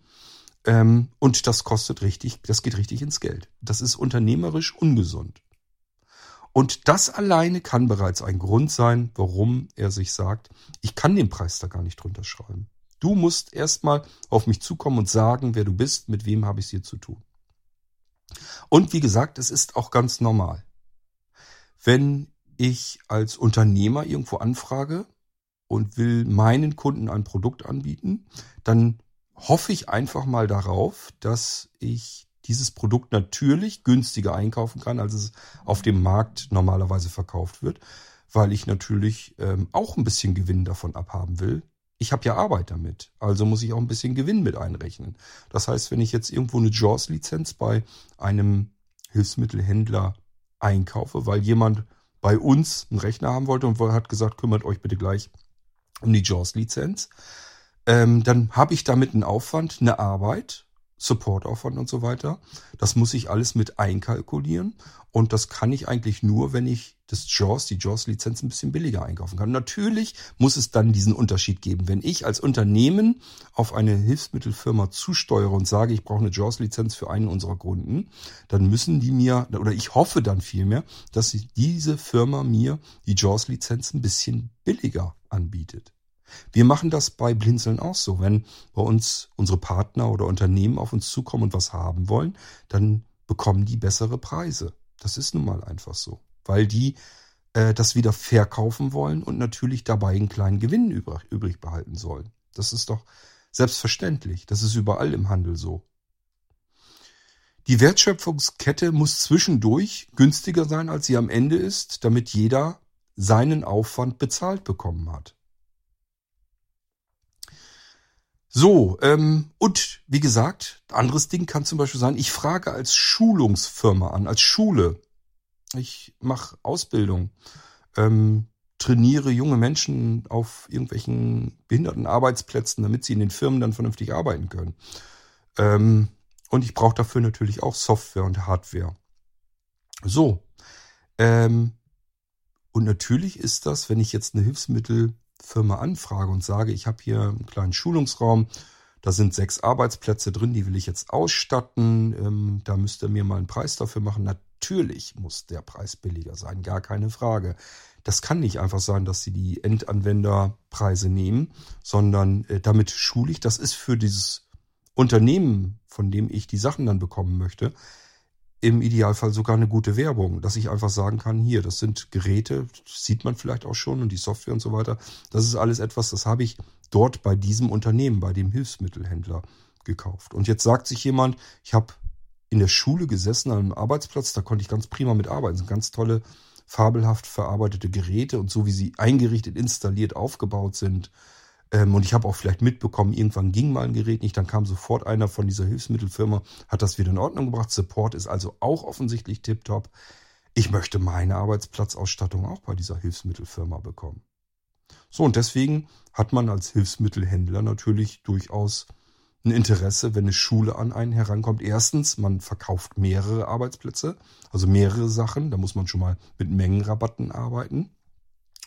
Ähm, und das kostet richtig, das geht richtig ins Geld. Das ist unternehmerisch ungesund. Und das alleine kann bereits ein Grund sein, warum er sich sagt, ich kann den Preis da gar nicht drunter schreiben. Du musst erstmal auf mich zukommen und sagen, wer du bist, mit wem habe ich es hier zu tun. Und wie gesagt, es ist auch ganz normal. Wenn ich als Unternehmer irgendwo anfrage und will meinen Kunden ein Produkt anbieten, dann hoffe ich einfach mal darauf, dass ich dieses Produkt natürlich günstiger einkaufen kann, als es auf dem Markt normalerweise verkauft wird, weil ich natürlich ähm, auch ein bisschen Gewinn davon abhaben will. Ich habe ja Arbeit damit, also muss ich auch ein bisschen Gewinn mit einrechnen. Das heißt, wenn ich jetzt irgendwo eine JAWS-Lizenz bei einem Hilfsmittelhändler einkaufe, weil jemand bei uns einen Rechner haben wollte und hat gesagt, kümmert euch bitte gleich um die JAWS-Lizenz, ähm, dann habe ich damit einen Aufwand, eine Arbeit. Supportaufwand und so weiter. Das muss ich alles mit einkalkulieren. Und das kann ich eigentlich nur, wenn ich das JAWS, die JAWS-Lizenz ein bisschen billiger einkaufen kann. Natürlich muss es dann diesen Unterschied geben. Wenn ich als Unternehmen auf eine Hilfsmittelfirma zusteuere und sage, ich brauche eine JAWS-Lizenz für einen unserer Kunden, dann müssen die mir, oder ich hoffe dann vielmehr, dass diese Firma mir die JAWS-Lizenz ein bisschen billiger anbietet. Wir machen das bei Blinzeln auch so. Wenn bei uns unsere Partner oder Unternehmen auf uns zukommen und was haben wollen, dann bekommen die bessere Preise. Das ist nun mal einfach so, weil die äh, das wieder verkaufen wollen und natürlich dabei einen kleinen Gewinn übrig, übrig behalten sollen. Das ist doch selbstverständlich. Das ist überall im Handel so. Die Wertschöpfungskette muss zwischendurch günstiger sein, als sie am Ende ist, damit jeder seinen Aufwand bezahlt bekommen hat. So, ähm, und wie gesagt, anderes Ding kann zum Beispiel sein, ich frage als Schulungsfirma an, als Schule. Ich mache Ausbildung, ähm, trainiere junge Menschen auf irgendwelchen behinderten Arbeitsplätzen, damit sie in den Firmen dann vernünftig arbeiten können. Ähm, und ich brauche dafür natürlich auch Software und Hardware. So. Ähm, und natürlich ist das, wenn ich jetzt eine Hilfsmittel Firma anfrage und sage, ich habe hier einen kleinen Schulungsraum, da sind sechs Arbeitsplätze drin, die will ich jetzt ausstatten, ähm, da müsst ihr mir mal einen Preis dafür machen. Natürlich muss der Preis billiger sein, gar keine Frage. Das kann nicht einfach sein, dass sie die Endanwenderpreise nehmen, sondern äh, damit schule ich, das ist für dieses Unternehmen, von dem ich die Sachen dann bekommen möchte, im Idealfall sogar eine gute Werbung, dass ich einfach sagen kann, hier, das sind Geräte, sieht man vielleicht auch schon und die Software und so weiter. Das ist alles etwas, das habe ich dort bei diesem Unternehmen, bei dem Hilfsmittelhändler gekauft. Und jetzt sagt sich jemand, ich habe in der Schule gesessen an einem Arbeitsplatz, da konnte ich ganz prima mitarbeiten. Das sind ganz tolle, fabelhaft verarbeitete Geräte und so wie sie eingerichtet, installiert, aufgebaut sind, und ich habe auch vielleicht mitbekommen, irgendwann ging mal ein Gerät nicht, dann kam sofort einer von dieser Hilfsmittelfirma, hat das wieder in Ordnung gebracht. Support ist also auch offensichtlich tiptop. Ich möchte meine Arbeitsplatzausstattung auch bei dieser Hilfsmittelfirma bekommen. So, und deswegen hat man als Hilfsmittelhändler natürlich durchaus ein Interesse, wenn eine Schule an einen herankommt. Erstens, man verkauft mehrere Arbeitsplätze, also mehrere Sachen. Da muss man schon mal mit Mengenrabatten arbeiten.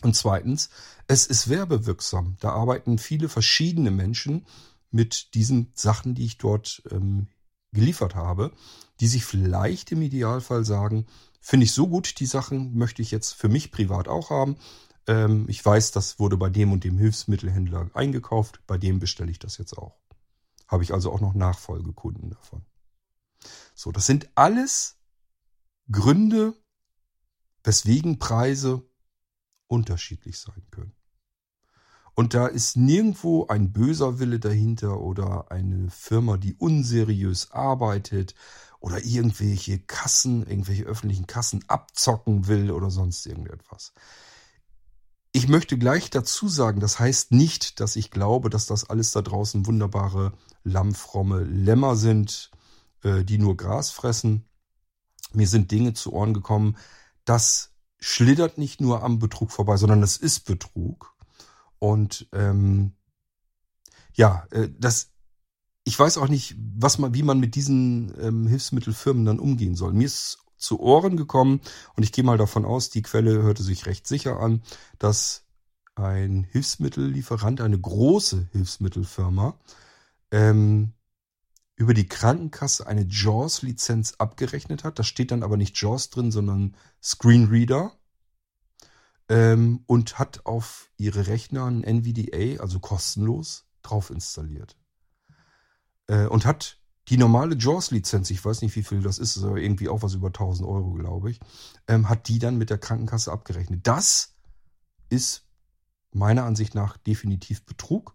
Und zweitens, es ist werbewirksam. Da arbeiten viele verschiedene Menschen mit diesen Sachen, die ich dort ähm, geliefert habe, die sich vielleicht im Idealfall sagen, finde ich so gut, die Sachen möchte ich jetzt für mich privat auch haben. Ähm, ich weiß, das wurde bei dem und dem Hilfsmittelhändler eingekauft, bei dem bestelle ich das jetzt auch. Habe ich also auch noch Nachfolgekunden davon. So, das sind alles Gründe, weswegen Preise unterschiedlich sein können. Und da ist nirgendwo ein böser Wille dahinter oder eine Firma, die unseriös arbeitet oder irgendwelche Kassen, irgendwelche öffentlichen Kassen abzocken will oder sonst irgendetwas. Ich möchte gleich dazu sagen, das heißt nicht, dass ich glaube, dass das alles da draußen wunderbare, lammfromme Lämmer sind, äh, die nur Gras fressen. Mir sind Dinge zu Ohren gekommen, dass schlittert nicht nur am Betrug vorbei, sondern es ist Betrug. Und ähm, ja, äh, das, ich weiß auch nicht, was man, wie man mit diesen ähm, Hilfsmittelfirmen dann umgehen soll. Mir ist zu Ohren gekommen und ich gehe mal davon aus, die Quelle hörte sich recht sicher an, dass ein Hilfsmittellieferant, eine große Hilfsmittelfirma, ähm, über die Krankenkasse eine JAWS-Lizenz abgerechnet hat. Da steht dann aber nicht JAWS drin, sondern Screenreader. Ähm, und hat auf ihre Rechner ein NVDA, also kostenlos, drauf installiert. Äh, und hat die normale JAWS-Lizenz, ich weiß nicht, wie viel das ist, aber irgendwie auch was über 1000 Euro, glaube ich, ähm, hat die dann mit der Krankenkasse abgerechnet. Das ist meiner Ansicht nach definitiv Betrug.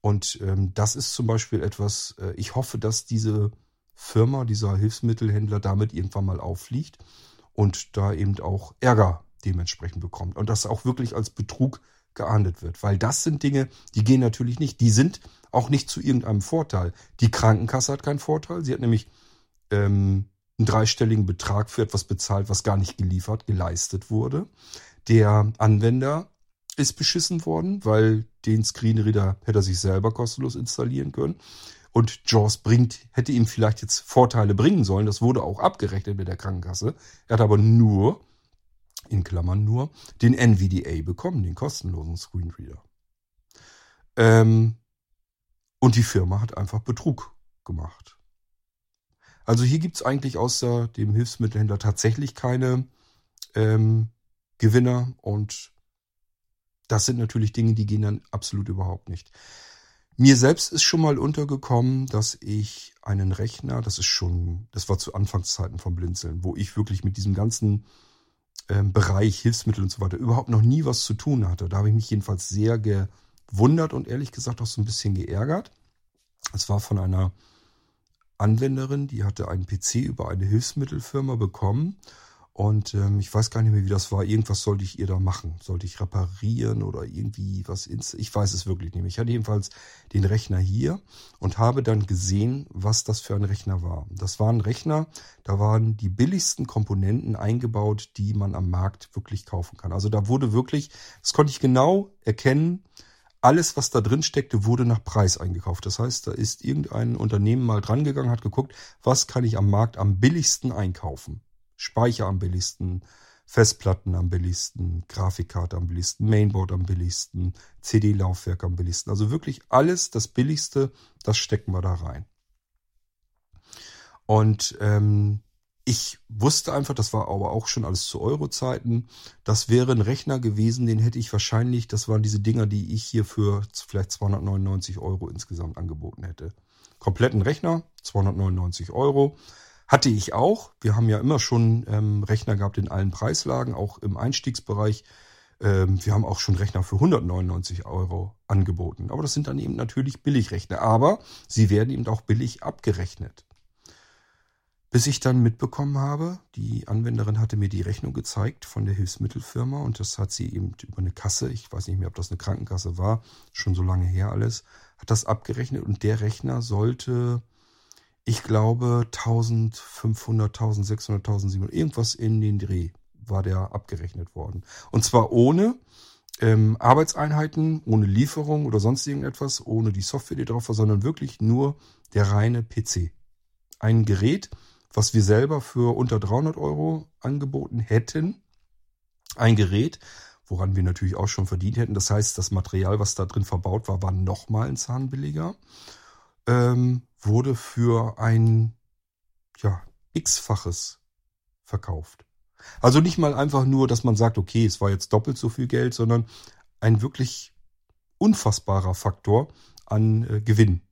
Und ähm, das ist zum Beispiel etwas, äh, ich hoffe, dass diese Firma, dieser Hilfsmittelhändler damit irgendwann mal auffliegt und da eben auch Ärger dementsprechend bekommt. Und das auch wirklich als Betrug geahndet wird. Weil das sind Dinge, die gehen natürlich nicht. Die sind auch nicht zu irgendeinem Vorteil. Die Krankenkasse hat keinen Vorteil. Sie hat nämlich ähm, einen dreistelligen Betrag für etwas bezahlt, was gar nicht geliefert, geleistet wurde. Der Anwender ist beschissen worden, weil den Screenreader hätte er sich selber kostenlos installieren können. Und Jaws bringt, hätte ihm vielleicht jetzt Vorteile bringen sollen. Das wurde auch abgerechnet mit der Krankenkasse. Er hat aber nur, in Klammern nur, den NVDA bekommen, den kostenlosen Screenreader. Ähm, und die Firma hat einfach Betrug gemacht. Also hier gibt's eigentlich außer dem Hilfsmittelhändler tatsächlich keine ähm, Gewinner und das sind natürlich Dinge, die gehen dann absolut überhaupt nicht. Mir selbst ist schon mal untergekommen, dass ich einen Rechner, das ist schon, das war zu Anfangszeiten vom Blinzeln, wo ich wirklich mit diesem ganzen ähm, Bereich Hilfsmittel und so weiter überhaupt noch nie was zu tun hatte. Da habe ich mich jedenfalls sehr gewundert und ehrlich gesagt auch so ein bisschen geärgert. Es war von einer Anwenderin, die hatte einen PC über eine Hilfsmittelfirma bekommen und ähm, ich weiß gar nicht mehr, wie das war. Irgendwas sollte ich ihr da machen. Sollte ich reparieren oder irgendwie was ins. Ich weiß es wirklich nicht mehr. Ich hatte jedenfalls den Rechner hier und habe dann gesehen, was das für ein Rechner war. Das war ein Rechner, da waren die billigsten Komponenten eingebaut, die man am Markt wirklich kaufen kann. Also da wurde wirklich, das konnte ich genau erkennen, alles, was da drin steckte, wurde nach Preis eingekauft. Das heißt, da ist irgendein Unternehmen mal dran gegangen, hat geguckt, was kann ich am Markt am billigsten einkaufen. Speicher am billigsten, Festplatten am billigsten, Grafikkarte am billigsten, Mainboard am billigsten, CD-Laufwerk am billigsten. Also wirklich alles, das Billigste, das stecken wir da rein. Und ähm, ich wusste einfach, das war aber auch schon alles zu Euro-Zeiten, das wäre ein Rechner gewesen, den hätte ich wahrscheinlich, das waren diese Dinger, die ich hier für vielleicht 299 Euro insgesamt angeboten hätte. Kompletten Rechner, 299 Euro. Hatte ich auch. Wir haben ja immer schon ähm, Rechner gehabt in allen Preislagen, auch im Einstiegsbereich. Ähm, wir haben auch schon Rechner für 199 Euro angeboten. Aber das sind dann eben natürlich Billigrechner. Aber sie werden eben auch billig abgerechnet. Bis ich dann mitbekommen habe, die Anwenderin hatte mir die Rechnung gezeigt von der Hilfsmittelfirma und das hat sie eben über eine Kasse, ich weiß nicht mehr, ob das eine Krankenkasse war, schon so lange her alles, hat das abgerechnet und der Rechner sollte ich glaube 1500, 1600, 1700, irgendwas in den Dreh war der abgerechnet worden. Und zwar ohne ähm, Arbeitseinheiten, ohne Lieferung oder sonst irgendetwas, ohne die Software, die drauf war, sondern wirklich nur der reine PC. Ein Gerät, was wir selber für unter 300 Euro angeboten hätten. Ein Gerät, woran wir natürlich auch schon verdient hätten. Das heißt, das Material, was da drin verbaut war, war nochmal ein Zahn billiger. Ähm, wurde für ein ja, x-faches verkauft. Also nicht mal einfach nur, dass man sagt, okay, es war jetzt doppelt so viel Geld, sondern ein wirklich unfassbarer Faktor an äh, Gewinn.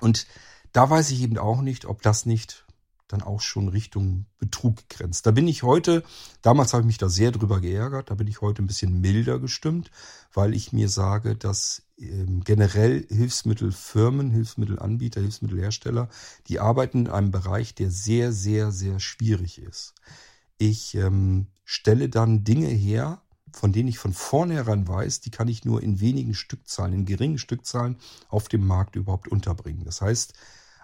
Und da weiß ich eben auch nicht, ob das nicht dann auch schon Richtung Betrug grenzt. Da bin ich heute, damals habe ich mich da sehr drüber geärgert, da bin ich heute ein bisschen milder gestimmt, weil ich mir sage, dass ähm, generell Hilfsmittelfirmen, Hilfsmittelanbieter, Hilfsmittelhersteller, die arbeiten in einem Bereich, der sehr, sehr, sehr schwierig ist. Ich ähm, stelle dann Dinge her, von denen ich von vornherein weiß, die kann ich nur in wenigen Stückzahlen, in geringen Stückzahlen auf dem Markt überhaupt unterbringen. Das heißt,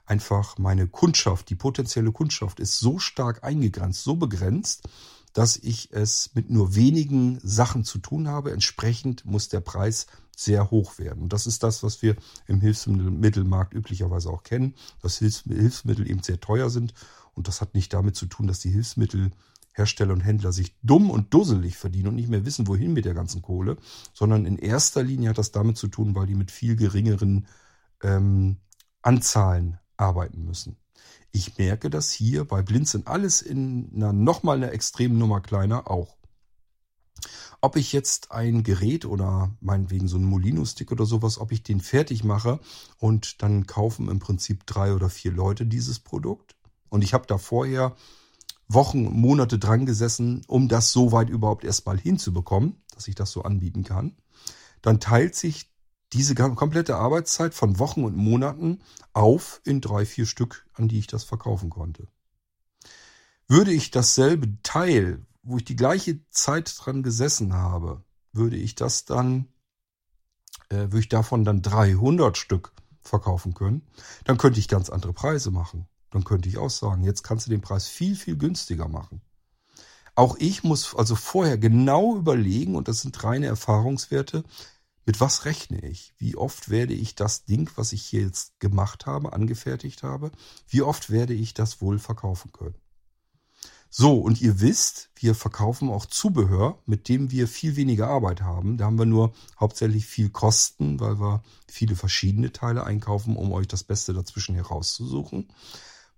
einfach meine Kundschaft, die potenzielle Kundschaft ist so stark eingegrenzt, so begrenzt, dass ich es mit nur wenigen Sachen zu tun habe. Entsprechend muss der Preis sehr hoch werden. Und das ist das, was wir im Hilfsmittelmarkt üblicherweise auch kennen, dass Hilfsmittel eben sehr teuer sind. Und das hat nicht damit zu tun, dass die Hilfsmittelhersteller und Händler sich dumm und dusselig verdienen und nicht mehr wissen, wohin mit der ganzen Kohle, sondern in erster Linie hat das damit zu tun, weil die mit viel geringeren ähm, Anzahlen arbeiten müssen. Ich merke das hier bei Blinzeln alles in einer nochmal einer extremen Nummer kleiner auch. Ob ich jetzt ein Gerät oder meinetwegen so einen Molino-Stick oder sowas, ob ich den fertig mache und dann kaufen im Prinzip drei oder vier Leute dieses Produkt. Und ich habe da vorher Wochen, Monate dran gesessen, um das so weit überhaupt erstmal hinzubekommen, dass ich das so anbieten kann. Dann teilt sich diese komplette Arbeitszeit von Wochen und Monaten auf in drei, vier Stück, an die ich das verkaufen konnte. Würde ich dasselbe Teil, wo ich die gleiche Zeit dran gesessen habe, würde ich das dann, äh, würde ich davon dann 300 Stück verkaufen können, dann könnte ich ganz andere Preise machen. Dann könnte ich auch sagen, jetzt kannst du den Preis viel, viel günstiger machen. Auch ich muss also vorher genau überlegen, und das sind reine Erfahrungswerte, mit was rechne ich? Wie oft werde ich das Ding, was ich hier jetzt gemacht habe, angefertigt habe, wie oft werde ich das wohl verkaufen können? So, und ihr wisst, wir verkaufen auch Zubehör, mit dem wir viel weniger Arbeit haben. Da haben wir nur hauptsächlich viel Kosten, weil wir viele verschiedene Teile einkaufen, um euch das Beste dazwischen herauszusuchen.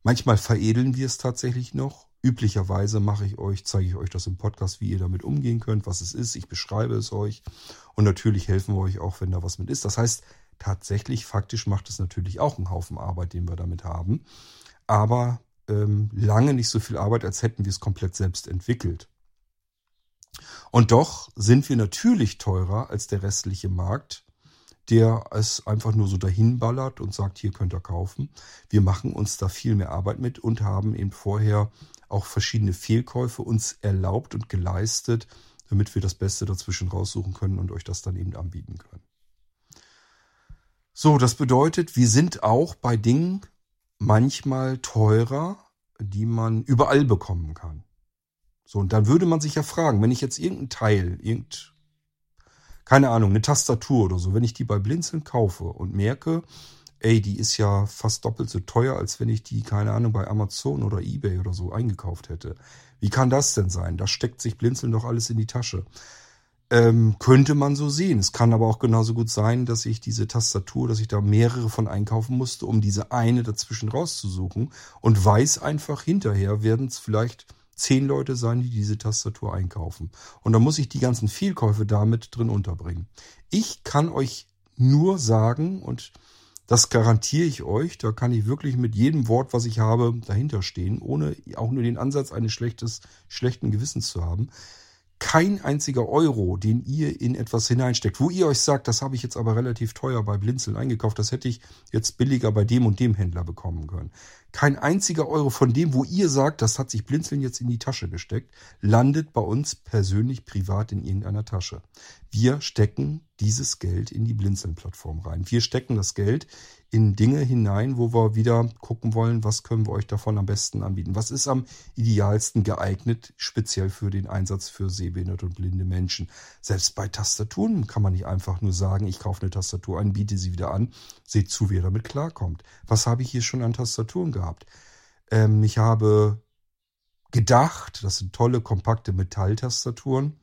Manchmal veredeln wir es tatsächlich noch. Üblicherweise mache ich euch, zeige ich euch das im Podcast, wie ihr damit umgehen könnt, was es ist. Ich beschreibe es euch. Und natürlich helfen wir euch auch, wenn da was mit ist. Das heißt, tatsächlich, faktisch macht es natürlich auch einen Haufen Arbeit, den wir damit haben. Aber ähm, lange nicht so viel Arbeit, als hätten wir es komplett selbst entwickelt. Und doch sind wir natürlich teurer als der restliche Markt, der es einfach nur so dahin ballert und sagt, hier könnt ihr kaufen. Wir machen uns da viel mehr Arbeit mit und haben eben vorher auch verschiedene Fehlkäufe uns erlaubt und geleistet, damit wir das Beste dazwischen raussuchen können und euch das dann eben anbieten können. So, das bedeutet, wir sind auch bei Dingen manchmal teurer, die man überall bekommen kann. So, und dann würde man sich ja fragen, wenn ich jetzt irgendein Teil, irgend, keine Ahnung, eine Tastatur oder so, wenn ich die bei Blinzeln kaufe und merke, ey, die ist ja fast doppelt so teuer, als wenn ich die, keine Ahnung, bei Amazon oder Ebay oder so eingekauft hätte. Wie kann das denn sein? Da steckt sich Blinzeln doch alles in die Tasche. Ähm, könnte man so sehen. Es kann aber auch genauso gut sein, dass ich diese Tastatur, dass ich da mehrere von einkaufen musste, um diese eine dazwischen rauszusuchen und weiß einfach hinterher werden es vielleicht zehn Leute sein, die diese Tastatur einkaufen. Und dann muss ich die ganzen Fehlkäufe damit drin unterbringen. Ich kann euch nur sagen und das garantiere ich euch, da kann ich wirklich mit jedem Wort, was ich habe, dahinter stehen, ohne auch nur den Ansatz eines schlechtes, schlechten Gewissens zu haben kein einziger Euro, den ihr in etwas hineinsteckt, wo ihr euch sagt, das habe ich jetzt aber relativ teuer bei Blinzeln eingekauft, das hätte ich jetzt billiger bei dem und dem Händler bekommen können. Kein einziger Euro von dem, wo ihr sagt, das hat sich Blinzeln jetzt in die Tasche gesteckt, landet bei uns persönlich privat in irgendeiner Tasche. Wir stecken dieses Geld in die Blinzeln-Plattform rein. Wir stecken das Geld in Dinge hinein, wo wir wieder gucken wollen, was können wir euch davon am besten anbieten. Was ist am idealsten geeignet, speziell für den Einsatz für sehbehinderte und blinde Menschen. Selbst bei Tastaturen kann man nicht einfach nur sagen, ich kaufe eine Tastatur ein, biete sie wieder an, seht zu, wie ihr damit klarkommt. Was habe ich hier schon an Tastaturen gehabt? Ähm, ich habe gedacht, das sind tolle, kompakte Metalltastaturen,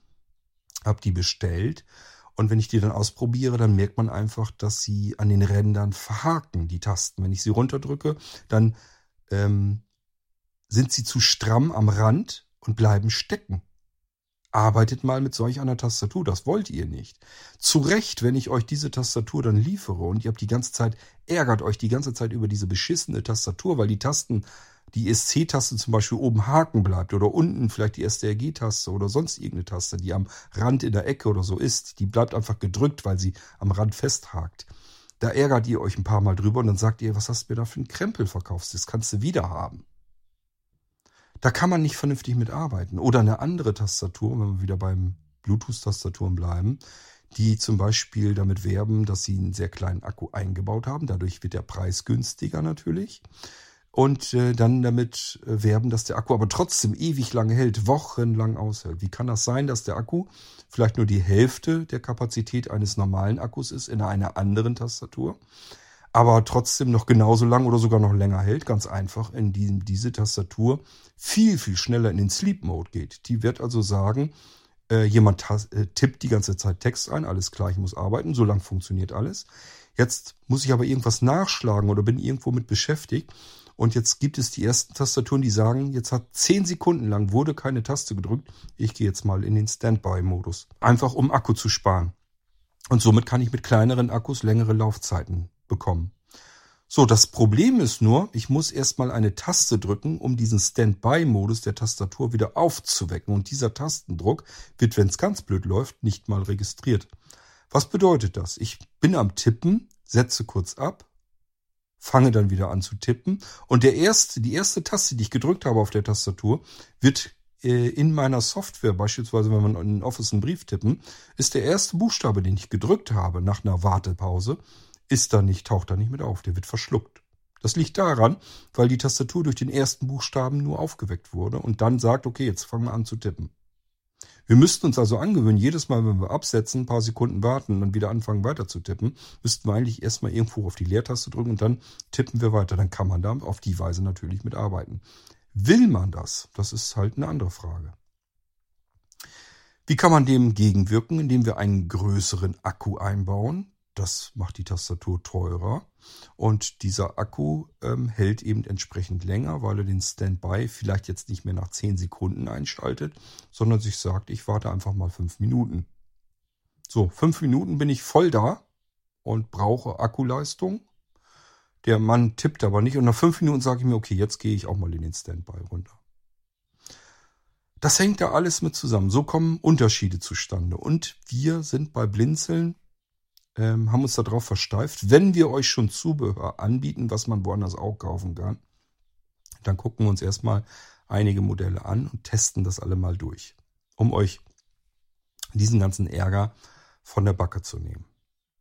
habe die bestellt und wenn ich die dann ausprobiere, dann merkt man einfach, dass sie an den Rändern verhaken, die Tasten. Wenn ich sie runterdrücke, dann ähm, sind sie zu stramm am Rand und bleiben stecken. Arbeitet mal mit solch einer Tastatur, das wollt ihr nicht. Zu Recht, wenn ich euch diese Tastatur dann liefere und ihr habt die ganze Zeit, ärgert euch die ganze Zeit über diese beschissene Tastatur, weil die Tasten die ESC-Taste zum Beispiel oben haken bleibt oder unten vielleicht die STRG-Taste oder sonst irgendeine Taste, die am Rand in der Ecke oder so ist, die bleibt einfach gedrückt, weil sie am Rand festhakt. Da ärgert ihr euch ein paar Mal drüber und dann sagt ihr, was hast du mir da für einen Krempel verkauft? Das kannst du wieder haben. Da kann man nicht vernünftig mitarbeiten. Oder eine andere Tastatur, wenn wir wieder beim Bluetooth-Tastaturen bleiben, die zum Beispiel damit werben, dass sie einen sehr kleinen Akku eingebaut haben. Dadurch wird der Preis günstiger natürlich und äh, dann damit äh, werben, dass der Akku aber trotzdem ewig lange hält, wochenlang aushält. Wie kann das sein, dass der Akku vielleicht nur die Hälfte der Kapazität eines normalen Akkus ist in einer anderen Tastatur, aber trotzdem noch genauso lang oder sogar noch länger hält? Ganz einfach, indem diese Tastatur viel, viel schneller in den Sleep Mode geht. Die wird also sagen, äh, jemand äh, tippt die ganze Zeit Text ein, alles klar, ich muss arbeiten, so lang funktioniert alles. Jetzt muss ich aber irgendwas nachschlagen oder bin irgendwo mit beschäftigt und jetzt gibt es die ersten Tastaturen, die sagen, jetzt hat zehn Sekunden lang wurde keine Taste gedrückt. Ich gehe jetzt mal in den Standby-Modus. Einfach um Akku zu sparen. Und somit kann ich mit kleineren Akkus längere Laufzeiten bekommen. So, das Problem ist nur, ich muss erstmal eine Taste drücken, um diesen Standby-Modus der Tastatur wieder aufzuwecken. Und dieser Tastendruck wird, wenn es ganz blöd läuft, nicht mal registriert. Was bedeutet das? Ich bin am Tippen, setze kurz ab, fange dann wieder an zu tippen und der erste, die erste Taste, die ich gedrückt habe auf der Tastatur, wird äh, in meiner Software, beispielsweise wenn man in Office einen Brief tippen, ist der erste Buchstabe, den ich gedrückt habe nach einer Wartepause, ist da nicht, taucht da nicht mit auf, der wird verschluckt. Das liegt daran, weil die Tastatur durch den ersten Buchstaben nur aufgeweckt wurde und dann sagt, okay, jetzt fangen wir an zu tippen. Wir müssten uns also angewöhnen, jedes Mal, wenn wir absetzen, ein paar Sekunden warten und dann wieder anfangen weiter zu tippen, müssten wir eigentlich erstmal irgendwo auf die Leertaste drücken und dann tippen wir weiter. Dann kann man da auf die Weise natürlich mitarbeiten. Will man das? Das ist halt eine andere Frage. Wie kann man dem gegenwirken? Indem wir einen größeren Akku einbauen. Das macht die Tastatur teurer. Und dieser Akku ähm, hält eben entsprechend länger, weil er den Standby vielleicht jetzt nicht mehr nach 10 Sekunden einschaltet, sondern sich sagt, ich warte einfach mal 5 Minuten. So, 5 Minuten bin ich voll da und brauche Akkuleistung. Der Mann tippt aber nicht und nach 5 Minuten sage ich mir, okay, jetzt gehe ich auch mal in den Standby runter. Das hängt da alles mit zusammen. So kommen Unterschiede zustande. Und wir sind bei Blinzeln ähm, haben uns darauf versteift, wenn wir euch schon Zubehör anbieten, was man woanders auch kaufen kann, dann gucken wir uns erstmal einige Modelle an und testen das alle mal durch, um euch diesen ganzen Ärger von der Backe zu nehmen.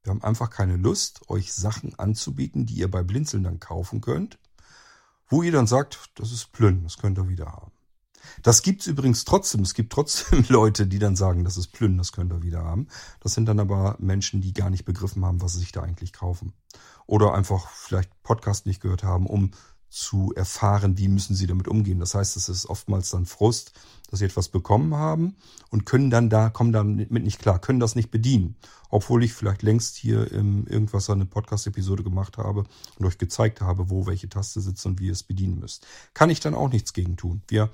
Wir haben einfach keine Lust, euch Sachen anzubieten, die ihr bei Blinzeln dann kaufen könnt, wo ihr dann sagt, das ist Plünn, das könnt ihr wieder haben. Das gibt's übrigens trotzdem. Es gibt trotzdem [laughs] Leute, die dann sagen, das ist Plünnen, das könnt ihr wieder haben. Das sind dann aber Menschen, die gar nicht begriffen haben, was sie sich da eigentlich kaufen. Oder einfach vielleicht Podcast nicht gehört haben, um zu erfahren, wie müssen sie damit umgehen. Das heißt, es ist oftmals dann Frust, dass sie etwas bekommen haben und können dann da, kommen damit nicht klar, können das nicht bedienen. Obwohl ich vielleicht längst hier im irgendwas eine Podcast-Episode gemacht habe und euch gezeigt habe, wo welche Taste sitzt und wie ihr es bedienen müsst. Kann ich dann auch nichts gegen tun. Wir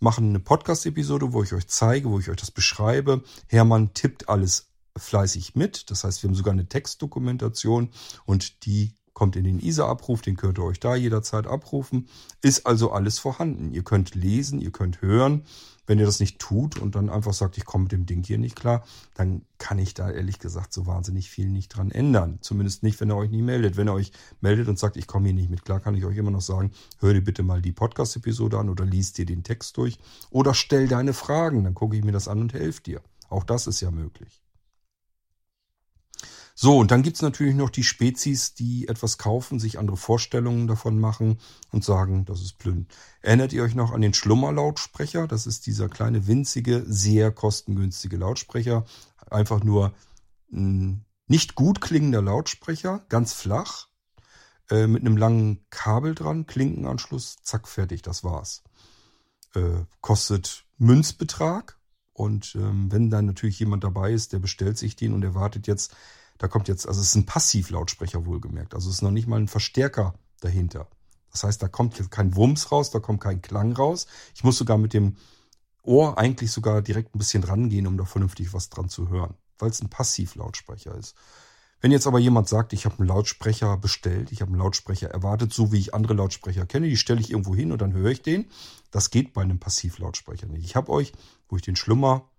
machen eine Podcast-Episode, wo ich euch zeige, wo ich euch das beschreibe. Hermann tippt alles fleißig mit. Das heißt, wir haben sogar eine Textdokumentation und die kommt in den ISA-Abruf, den könnt ihr euch da jederzeit abrufen. Ist also alles vorhanden. Ihr könnt lesen, ihr könnt hören. Wenn ihr das nicht tut und dann einfach sagt, ich komme mit dem Ding hier nicht klar, dann kann ich da ehrlich gesagt so wahnsinnig viel nicht dran ändern. Zumindest nicht, wenn ihr euch nicht meldet. Wenn ihr euch meldet und sagt, ich komme hier nicht mit klar, kann ich euch immer noch sagen, hör dir bitte mal die Podcast-Episode an oder liest dir den Text durch oder stell deine Fragen, dann gucke ich mir das an und helfe dir. Auch das ist ja möglich. So, und dann gibt's natürlich noch die Spezies, die etwas kaufen, sich andere Vorstellungen davon machen und sagen, das ist Plünn. Erinnert ihr euch noch an den Schlummerlautsprecher? Das ist dieser kleine, winzige, sehr kostengünstige Lautsprecher. Einfach nur ein nicht gut klingender Lautsprecher, ganz flach, äh, mit einem langen Kabel dran, Klinkenanschluss, zack, fertig, das war's. Äh, kostet Münzbetrag. Und ähm, wenn dann natürlich jemand dabei ist, der bestellt sich den und erwartet jetzt, da kommt jetzt, also es ist ein Passivlautsprecher wohlgemerkt. Also es ist noch nicht mal ein Verstärker dahinter. Das heißt, da kommt jetzt kein Wumms raus, da kommt kein Klang raus. Ich muss sogar mit dem Ohr eigentlich sogar direkt ein bisschen rangehen, um da vernünftig was dran zu hören, weil es ein Passivlautsprecher ist. Wenn jetzt aber jemand sagt, ich habe einen Lautsprecher bestellt, ich habe einen Lautsprecher erwartet, so wie ich andere Lautsprecher kenne, die stelle ich irgendwo hin und dann höre ich den. Das geht bei einem Passivlautsprecher nicht. Ich habe euch, wo ich den Schlummer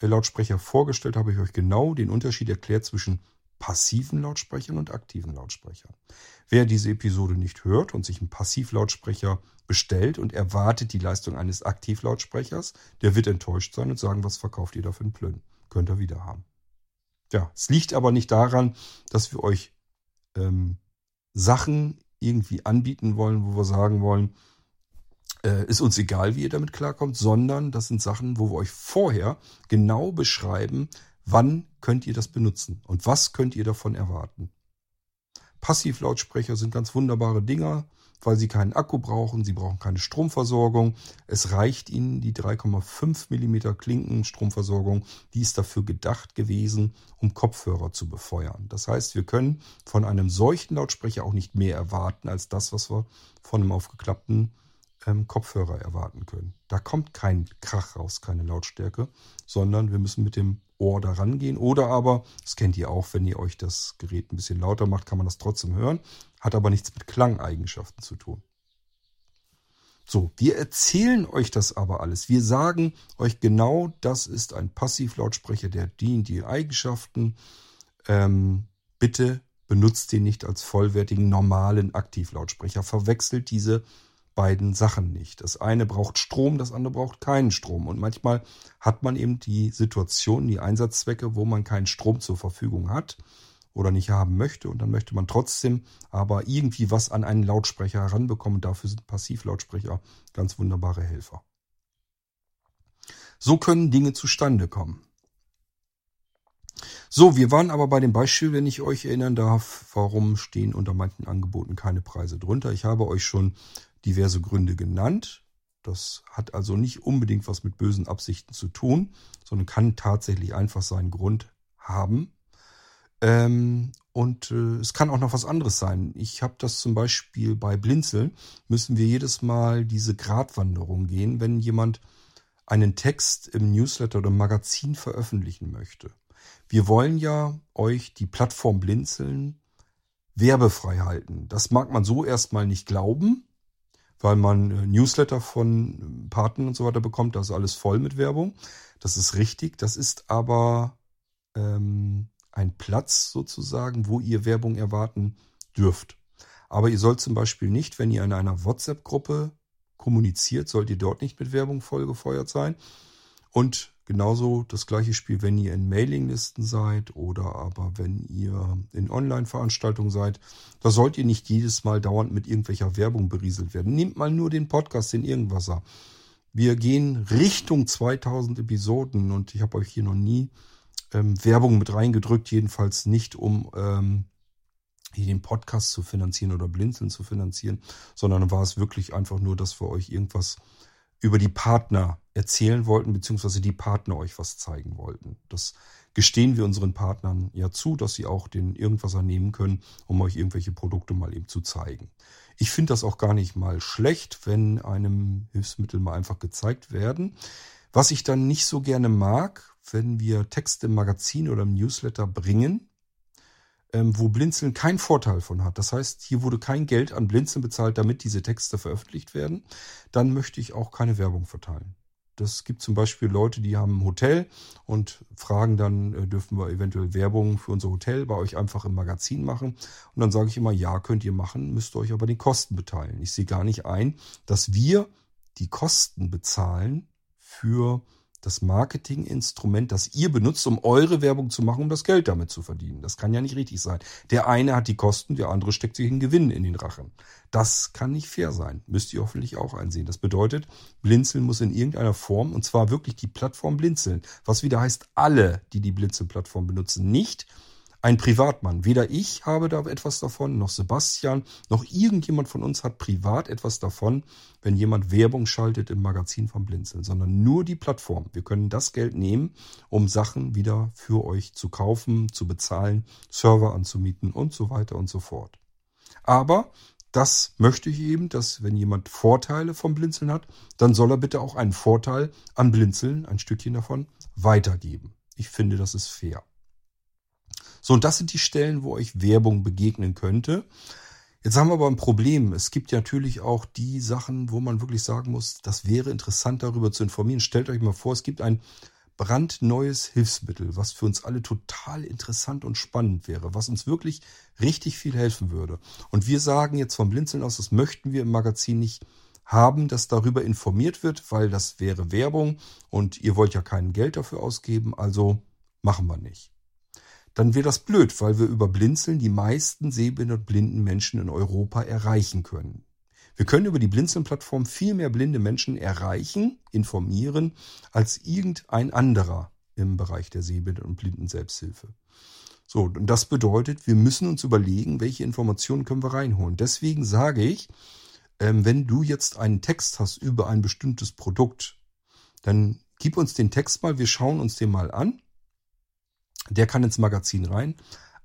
Lautsprecher vorgestellt, habe ich euch genau den Unterschied erklärt zwischen passiven Lautsprechern und aktiven Lautsprechern. Wer diese Episode nicht hört und sich einen Passivlautsprecher bestellt und erwartet die Leistung eines Aktivlautsprechers, der wird enttäuscht sein und sagen, was verkauft ihr da für einen Plön? Könnt ihr wieder haben. Ja, es liegt aber nicht daran, dass wir euch ähm, Sachen irgendwie anbieten wollen, wo wir sagen wollen, äh, ist uns egal, wie ihr damit klarkommt, sondern das sind Sachen, wo wir euch vorher genau beschreiben, Wann könnt ihr das benutzen und was könnt ihr davon erwarten? Passivlautsprecher sind ganz wunderbare Dinger, weil sie keinen Akku brauchen, sie brauchen keine Stromversorgung. Es reicht ihnen die 3,5 mm Klinken Stromversorgung, die ist dafür gedacht gewesen, um Kopfhörer zu befeuern. Das heißt, wir können von einem solchen Lautsprecher auch nicht mehr erwarten als das, was wir von einem aufgeklappten Kopfhörer erwarten können. Da kommt kein Krach raus, keine Lautstärke, sondern wir müssen mit dem Ohr da rangehen. Oder aber, das kennt ihr auch, wenn ihr euch das Gerät ein bisschen lauter macht, kann man das trotzdem hören. Hat aber nichts mit Klangeigenschaften zu tun. So, wir erzählen euch das aber alles. Wir sagen euch genau, das ist ein Passivlautsprecher, der dient die Eigenschaften. Ähm, bitte benutzt den nicht als vollwertigen normalen Aktivlautsprecher. Verwechselt diese beiden Sachen nicht. Das eine braucht Strom, das andere braucht keinen Strom. Und manchmal hat man eben die Situation, die Einsatzzwecke, wo man keinen Strom zur Verfügung hat oder nicht haben möchte. Und dann möchte man trotzdem aber irgendwie was an einen Lautsprecher heranbekommen. Dafür sind Passivlautsprecher ganz wunderbare Helfer. So können Dinge zustande kommen. So, wir waren aber bei dem Beispiel, wenn ich euch erinnern darf, warum stehen unter manchen Angeboten keine Preise drunter. Ich habe euch schon diverse Gründe genannt. Das hat also nicht unbedingt was mit bösen Absichten zu tun, sondern kann tatsächlich einfach seinen Grund haben. Ähm, und äh, es kann auch noch was anderes sein. Ich habe das zum Beispiel bei Blinzeln, müssen wir jedes Mal diese Gratwanderung gehen, wenn jemand einen Text im Newsletter oder im Magazin veröffentlichen möchte. Wir wollen ja euch die Plattform Blinzeln werbefrei halten. Das mag man so erstmal nicht glauben, weil man äh, Newsletter von Partnern und so weiter bekommt. Da ist alles voll mit Werbung. Das ist richtig. Das ist aber ähm, ein Platz sozusagen, wo ihr Werbung erwarten dürft. Aber ihr sollt zum Beispiel nicht, wenn ihr in einer WhatsApp-Gruppe kommuniziert, sollt ihr dort nicht mit Werbung vollgefeuert sein. Und genauso das gleiche Spiel, wenn ihr in Mailinglisten seid oder aber wenn ihr in Online-Veranstaltungen seid. Da sollt ihr nicht jedes Mal dauernd mit irgendwelcher Werbung berieselt werden. Nehmt mal nur den Podcast, den Irgendwasser. Wir gehen Richtung 2000 Episoden und ich habe euch hier noch nie ähm, Werbung mit reingedrückt, jedenfalls nicht um ähm, hier den Podcast zu finanzieren oder Blinzeln zu finanzieren, sondern war es wirklich einfach nur, dass wir euch irgendwas über die Partner erzählen wollten, beziehungsweise die Partner euch was zeigen wollten. Das gestehen wir unseren Partnern ja zu, dass sie auch den irgendwas nehmen können, um euch irgendwelche Produkte mal eben zu zeigen. Ich finde das auch gar nicht mal schlecht, wenn einem Hilfsmittel mal einfach gezeigt werden. Was ich dann nicht so gerne mag, wenn wir Texte im Magazin oder im Newsletter bringen, wo Blinzeln keinen Vorteil von hat. Das heißt, hier wurde kein Geld an Blinzeln bezahlt, damit diese Texte veröffentlicht werden. Dann möchte ich auch keine Werbung verteilen. Das gibt zum Beispiel Leute, die haben ein Hotel und fragen dann, äh, dürfen wir eventuell Werbung für unser Hotel bei euch einfach im Magazin machen? Und dann sage ich immer, ja, könnt ihr machen, müsst ihr euch aber den Kosten beteiligen. Ich sehe gar nicht ein, dass wir die Kosten bezahlen für das Marketinginstrument, das ihr benutzt, um eure Werbung zu machen, um das Geld damit zu verdienen. Das kann ja nicht richtig sein. Der eine hat die Kosten, der andere steckt sich einen Gewinn in den Rachen. Das kann nicht fair sein. Müsst ihr hoffentlich auch einsehen. Das bedeutet, Blinzeln muss in irgendeiner Form, und zwar wirklich die Plattform Blinzeln, was wieder heißt, alle, die die Blinzeln-Plattform benutzen, nicht ein Privatmann. Weder ich habe da etwas davon, noch Sebastian, noch irgendjemand von uns hat privat etwas davon, wenn jemand Werbung schaltet im Magazin von Blinzeln, sondern nur die Plattform. Wir können das Geld nehmen, um Sachen wieder für euch zu kaufen, zu bezahlen, Server anzumieten und so weiter und so fort. Aber das möchte ich eben, dass wenn jemand Vorteile vom Blinzeln hat, dann soll er bitte auch einen Vorteil an Blinzeln, ein Stückchen davon, weitergeben. Ich finde, das ist fair. So, und das sind die Stellen, wo euch Werbung begegnen könnte. Jetzt haben wir aber ein Problem. Es gibt ja natürlich auch die Sachen, wo man wirklich sagen muss, das wäre interessant darüber zu informieren. Stellt euch mal vor, es gibt ein brandneues Hilfsmittel, was für uns alle total interessant und spannend wäre, was uns wirklich richtig viel helfen würde. Und wir sagen jetzt vom Blinzeln aus, das möchten wir im Magazin nicht haben, dass darüber informiert wird, weil das wäre Werbung und ihr wollt ja kein Geld dafür ausgeben, also machen wir nicht dann wäre das blöd, weil wir über Blinzeln die meisten sehbehinderten und blinden Menschen in Europa erreichen können. Wir können über die Blinzeln-Plattform viel mehr blinde Menschen erreichen, informieren, als irgendein anderer im Bereich der Sehbehinderten und Blinden Selbsthilfe. So, und das bedeutet, wir müssen uns überlegen, welche Informationen können wir reinholen. Deswegen sage ich, ähm, wenn du jetzt einen Text hast über ein bestimmtes Produkt, dann gib uns den Text mal, wir schauen uns den mal an der kann ins Magazin rein,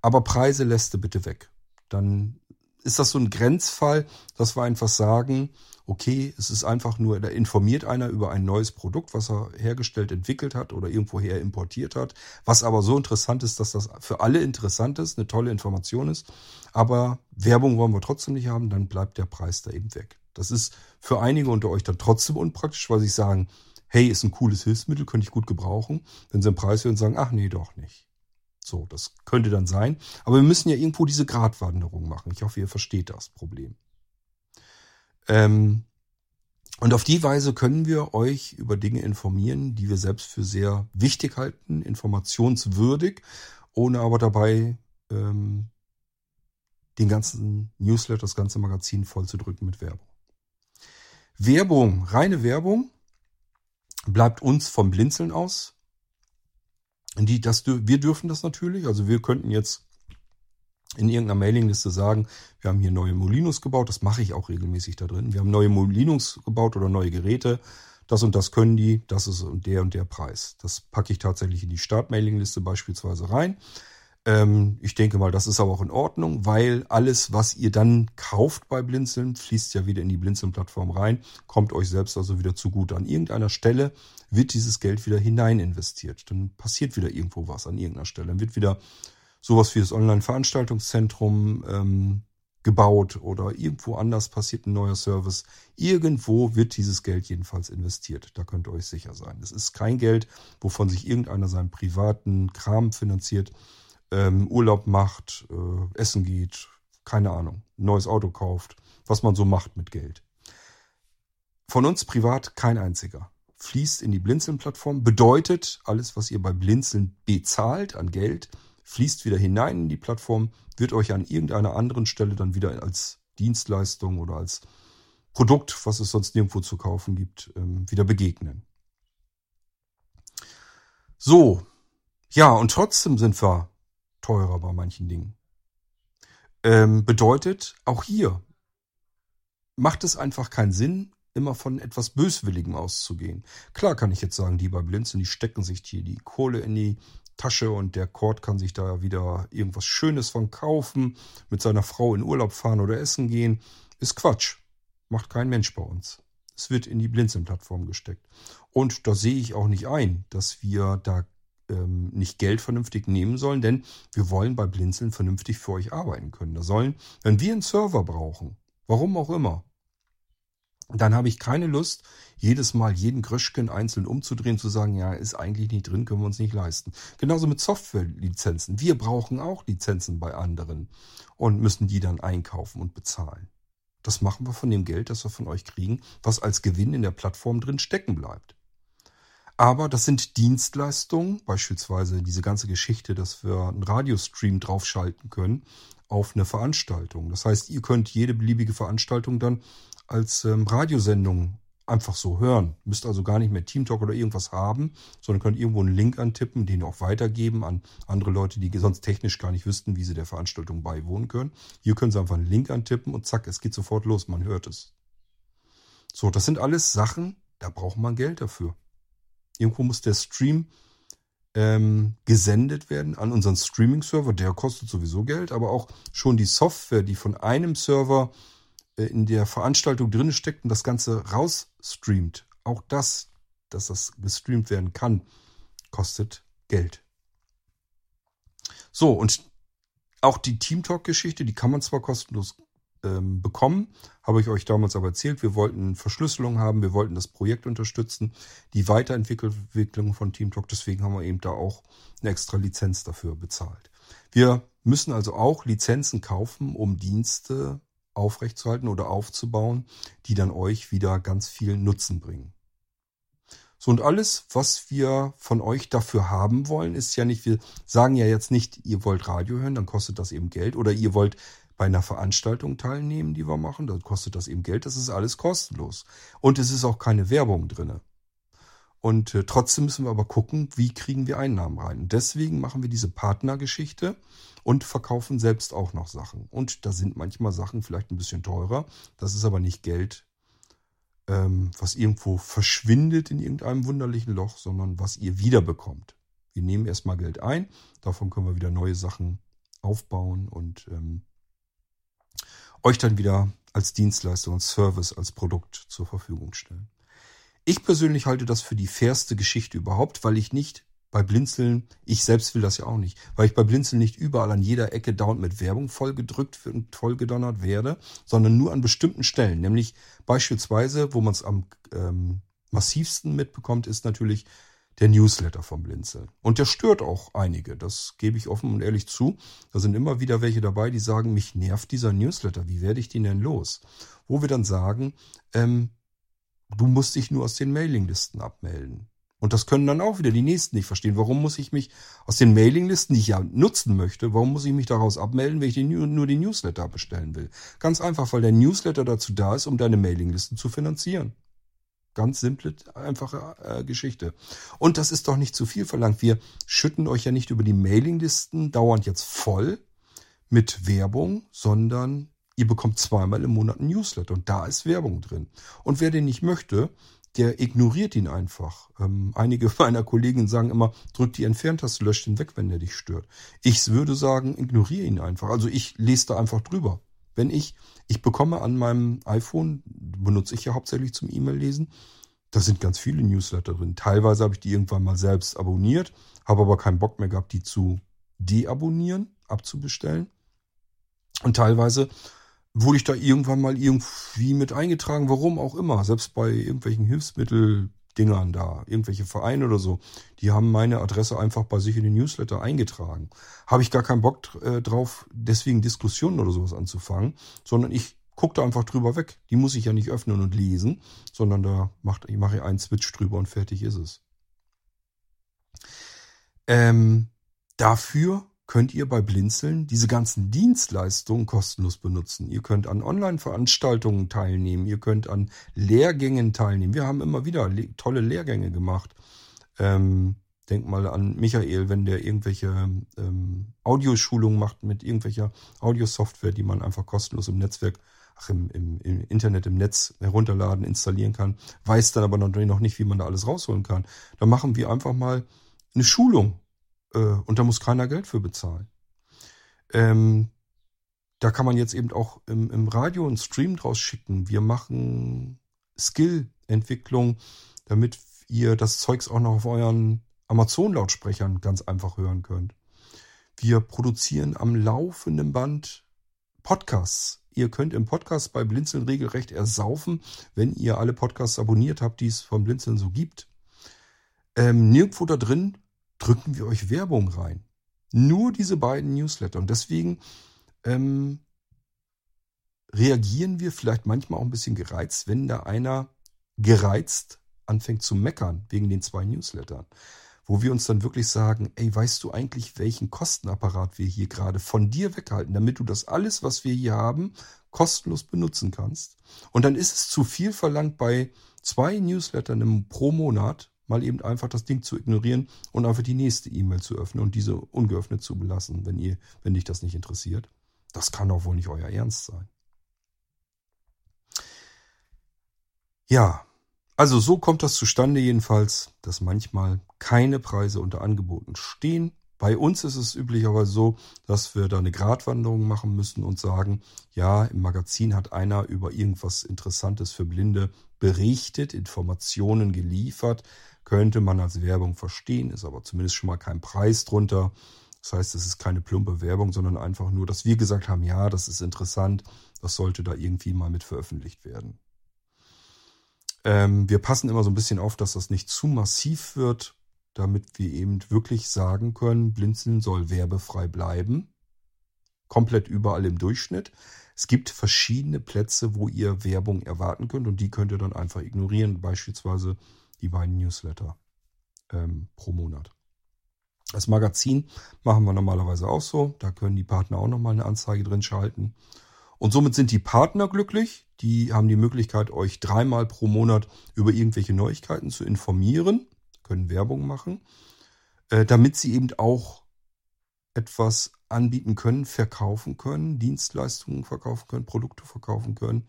aber Preise lässt du bitte weg. Dann ist das so ein Grenzfall, dass wir einfach sagen, okay, es ist einfach nur, da informiert einer über ein neues Produkt, was er hergestellt, entwickelt hat oder irgendwoher importiert hat, was aber so interessant ist, dass das für alle interessant ist, eine tolle Information ist, aber Werbung wollen wir trotzdem nicht haben, dann bleibt der Preis da eben weg. Das ist für einige unter euch dann trotzdem unpraktisch, weil sie sagen, hey, ist ein cooles Hilfsmittel, könnte ich gut gebrauchen. Wenn sie einen Preis hören, sagen, ach nee, doch nicht. So, das könnte dann sein. Aber wir müssen ja irgendwo diese Gratwanderung machen. Ich hoffe, ihr versteht das Problem. Ähm, und auf die Weise können wir euch über Dinge informieren, die wir selbst für sehr wichtig halten, informationswürdig, ohne aber dabei ähm, den ganzen Newsletter, das ganze Magazin voll zu drücken mit Werbung. Werbung, reine Werbung bleibt uns vom Blinzeln aus. Die, das, wir dürfen das natürlich. Also wir könnten jetzt in irgendeiner Mailingliste sagen, wir haben hier neue Molinos gebaut. Das mache ich auch regelmäßig da drin. Wir haben neue Molinos gebaut oder neue Geräte. Das und das können die. Das ist der und der Preis. Das packe ich tatsächlich in die Start-Mailingliste beispielsweise rein. Ähm, ich denke mal, das ist aber auch in Ordnung, weil alles, was ihr dann kauft bei Blinzeln, fließt ja wieder in die Blinzeln-Plattform rein, kommt euch selbst also wieder zugute. An irgendeiner Stelle wird dieses Geld wieder hinein investiert. Dann passiert wieder irgendwo was an irgendeiner Stelle. Dann wird wieder sowas wie das Online-Veranstaltungszentrum ähm, gebaut oder irgendwo anders passiert ein neuer Service. Irgendwo wird dieses Geld jedenfalls investiert. Da könnt ihr euch sicher sein. Es ist kein Geld, wovon sich irgendeiner seinen privaten Kram finanziert ähm, Urlaub macht, äh, essen geht, keine Ahnung, neues Auto kauft, was man so macht mit Geld. Von uns privat kein einziger. Fließt in die Blinzeln-Plattform, bedeutet, alles, was ihr bei Blinzeln bezahlt an Geld, fließt wieder hinein in die Plattform, wird euch an irgendeiner anderen Stelle dann wieder als Dienstleistung oder als Produkt, was es sonst nirgendwo zu kaufen gibt, ähm, wieder begegnen. So, ja, und trotzdem sind wir teurer bei manchen Dingen. Ähm, bedeutet, auch hier macht es einfach keinen Sinn, immer von etwas Böswilligem auszugehen. Klar kann ich jetzt sagen, die bei Blinzeln, die stecken sich hier die Kohle in die Tasche und der Kord kann sich da wieder irgendwas Schönes von kaufen, mit seiner Frau in Urlaub fahren oder essen gehen. Ist Quatsch. Macht kein Mensch bei uns. Es wird in die Blinzeln-Plattform gesteckt. Und da sehe ich auch nicht ein, dass wir da ähm, nicht Geld vernünftig nehmen sollen, denn wir wollen bei Blinzeln vernünftig für euch arbeiten können. Da sollen, wenn wir einen Server brauchen, warum auch immer, dann habe ich keine Lust, jedes Mal jeden Gröschken einzeln umzudrehen, zu sagen, ja, ist eigentlich nicht drin, können wir uns nicht leisten. Genauso mit Softwarelizenzen. Wir brauchen auch Lizenzen bei anderen und müssen die dann einkaufen und bezahlen. Das machen wir von dem Geld, das wir von euch kriegen, was als Gewinn in der Plattform drin stecken bleibt. Aber das sind Dienstleistungen, beispielsweise diese ganze Geschichte, dass wir einen Radiostream draufschalten können auf eine Veranstaltung. Das heißt, ihr könnt jede beliebige Veranstaltung dann als ähm, Radiosendung einfach so hören. Müsst also gar nicht mehr Teamtalk oder irgendwas haben, sondern könnt irgendwo einen Link antippen, den auch weitergeben an andere Leute, die sonst technisch gar nicht wüssten, wie sie der Veranstaltung beiwohnen können. Hier können sie einfach einen Link antippen und zack, es geht sofort los, man hört es. So, das sind alles Sachen, da braucht man Geld dafür. Irgendwo muss der Stream ähm, gesendet werden an unseren Streaming-Server. Der kostet sowieso Geld, aber auch schon die Software, die von einem Server äh, in der Veranstaltung drin steckt und das Ganze rausstreamt. Auch das, dass das gestreamt werden kann, kostet Geld. So, und auch die Teamtalk-Geschichte, die kann man zwar kostenlos ähm, bekommen. Habe ich euch damals aber erzählt. Wir wollten Verschlüsselung haben, wir wollten das Projekt unterstützen, die Weiterentwicklung von TeamTalk. Deswegen haben wir eben da auch eine extra Lizenz dafür bezahlt. Wir müssen also auch Lizenzen kaufen, um Dienste aufrechtzuerhalten oder aufzubauen, die dann euch wieder ganz viel Nutzen bringen. So und alles, was wir von euch dafür haben wollen, ist ja nicht, wir sagen ja jetzt nicht, ihr wollt Radio hören, dann kostet das eben Geld oder ihr wollt bei einer Veranstaltung teilnehmen, die wir machen. Da kostet das eben Geld. Das ist alles kostenlos. Und es ist auch keine Werbung drinne. Und äh, trotzdem müssen wir aber gucken, wie kriegen wir Einnahmen rein. Und deswegen machen wir diese Partnergeschichte und verkaufen selbst auch noch Sachen. Und da sind manchmal Sachen vielleicht ein bisschen teurer. Das ist aber nicht Geld, ähm, was irgendwo verschwindet in irgendeinem wunderlichen Loch, sondern was ihr wiederbekommt. Wir nehmen erstmal Geld ein, davon können wir wieder neue Sachen aufbauen und ähm, euch dann wieder als Dienstleistung und Service, als Produkt zur Verfügung stellen. Ich persönlich halte das für die fairste Geschichte überhaupt, weil ich nicht bei Blinzeln, ich selbst will das ja auch nicht, weil ich bei Blinzeln nicht überall an jeder Ecke dauernd mit Werbung vollgedrückt und vollgedonnert werde, sondern nur an bestimmten Stellen. Nämlich beispielsweise, wo man es am ähm, massivsten mitbekommt, ist natürlich der Newsletter vom Blinzeln. Und der stört auch einige, das gebe ich offen und ehrlich zu. Da sind immer wieder welche dabei, die sagen, mich nervt dieser Newsletter, wie werde ich den denn los? Wo wir dann sagen, ähm, du musst dich nur aus den Mailinglisten abmelden. Und das können dann auch wieder die Nächsten nicht verstehen. Warum muss ich mich aus den Mailinglisten, die ich ja nutzen möchte, warum muss ich mich daraus abmelden, wenn ich den, nur die Newsletter bestellen will? Ganz einfach, weil der Newsletter dazu da ist, um deine Mailinglisten zu finanzieren. Ganz simple, einfache äh, Geschichte. Und das ist doch nicht zu viel verlangt. Wir schütten euch ja nicht über die Mailinglisten dauernd jetzt voll mit Werbung, sondern ihr bekommt zweimal im Monat ein Newsletter und da ist Werbung drin. Und wer den nicht möchte, der ignoriert ihn einfach. Ähm, einige [laughs] meiner Kollegen sagen immer, drück die Entferntaste, löscht ihn weg, wenn der dich stört. Ich würde sagen, ignoriere ihn einfach. Also ich lese da einfach drüber. Wenn ich, ich bekomme an meinem iPhone, benutze ich ja hauptsächlich zum E-Mail-Lesen, da sind ganz viele Newsletter drin. Teilweise habe ich die irgendwann mal selbst abonniert, habe aber keinen Bock mehr gehabt, die zu deabonnieren, abzubestellen. Und teilweise wurde ich da irgendwann mal irgendwie mit eingetragen, warum auch immer. Selbst bei irgendwelchen Hilfsmitteldingern da, irgendwelche Vereine oder so, die haben meine Adresse einfach bei sich in den Newsletter eingetragen. Habe ich gar keinen Bock äh, drauf, deswegen Diskussionen oder sowas anzufangen, sondern ich gucke da einfach drüber weg. Die muss ich ja nicht öffnen und lesen, sondern da macht, ich mache einen Switch drüber und fertig ist es. Ähm, dafür könnt ihr bei Blinzeln diese ganzen Dienstleistungen kostenlos benutzen. Ihr könnt an Online-Veranstaltungen teilnehmen, ihr könnt an Lehrgängen teilnehmen. Wir haben immer wieder le tolle Lehrgänge gemacht. Ähm, denk mal an Michael, wenn der irgendwelche ähm, Audioschulungen macht mit irgendwelcher Audiosoftware, die man einfach kostenlos im Netzwerk, ach, im, im, im Internet, im Netz herunterladen, installieren kann, weiß dann aber noch nicht, wie man da alles rausholen kann. Da machen wir einfach mal eine Schulung äh, und da muss keiner Geld für bezahlen. Ähm, da kann man jetzt eben auch im, im Radio einen Stream draus schicken. Wir machen Skill-Entwicklung, damit ihr das Zeugs auch noch auf euren Amazon-Lautsprechern ganz einfach hören könnt. Wir produzieren am laufenden Band Podcasts. Ihr könnt im Podcast bei Blinzeln regelrecht ersaufen, wenn ihr alle Podcasts abonniert habt, die es von Blinzeln so gibt. Ähm, nirgendwo da drin drücken wir euch Werbung rein. Nur diese beiden Newsletter. Und deswegen ähm, reagieren wir vielleicht manchmal auch ein bisschen gereizt, wenn da einer gereizt anfängt zu meckern wegen den zwei Newslettern. Wo wir uns dann wirklich sagen, ey, weißt du eigentlich, welchen Kostenapparat wir hier gerade von dir weghalten, damit du das alles, was wir hier haben, kostenlos benutzen kannst. Und dann ist es zu viel verlangt bei zwei Newslettern pro Monat, mal eben einfach das Ding zu ignorieren und einfach die nächste E-Mail zu öffnen und diese ungeöffnet zu belassen, wenn ihr, wenn dich das nicht interessiert. Das kann doch wohl nicht euer Ernst sein. Ja, also so kommt das zustande jedenfalls, dass manchmal keine Preise unter Angeboten stehen. Bei uns ist es üblicherweise so, dass wir da eine Gratwanderung machen müssen und sagen, ja, im Magazin hat einer über irgendwas Interessantes für Blinde berichtet, Informationen geliefert könnte man als Werbung verstehen, ist aber zumindest schon mal kein Preis drunter. Das heißt, es ist keine plumpe Werbung, sondern einfach nur, dass wir gesagt haben, ja, das ist interessant, das sollte da irgendwie mal mit veröffentlicht werden. Ähm, wir passen immer so ein bisschen auf, dass das nicht zu massiv wird, damit wir eben wirklich sagen können, Blinzeln soll werbefrei bleiben. Komplett überall im Durchschnitt. Es gibt verschiedene Plätze, wo ihr Werbung erwarten könnt und die könnt ihr dann einfach ignorieren. Beispielsweise die beiden Newsletter ähm, pro Monat. Das Magazin machen wir normalerweise auch so. Da können die Partner auch nochmal eine Anzeige drin schalten. Und somit sind die Partner glücklich. Die haben die Möglichkeit, euch dreimal pro Monat über irgendwelche Neuigkeiten zu informieren, können Werbung machen, äh, damit sie eben auch etwas anbieten können, verkaufen können, Dienstleistungen verkaufen können, Produkte verkaufen können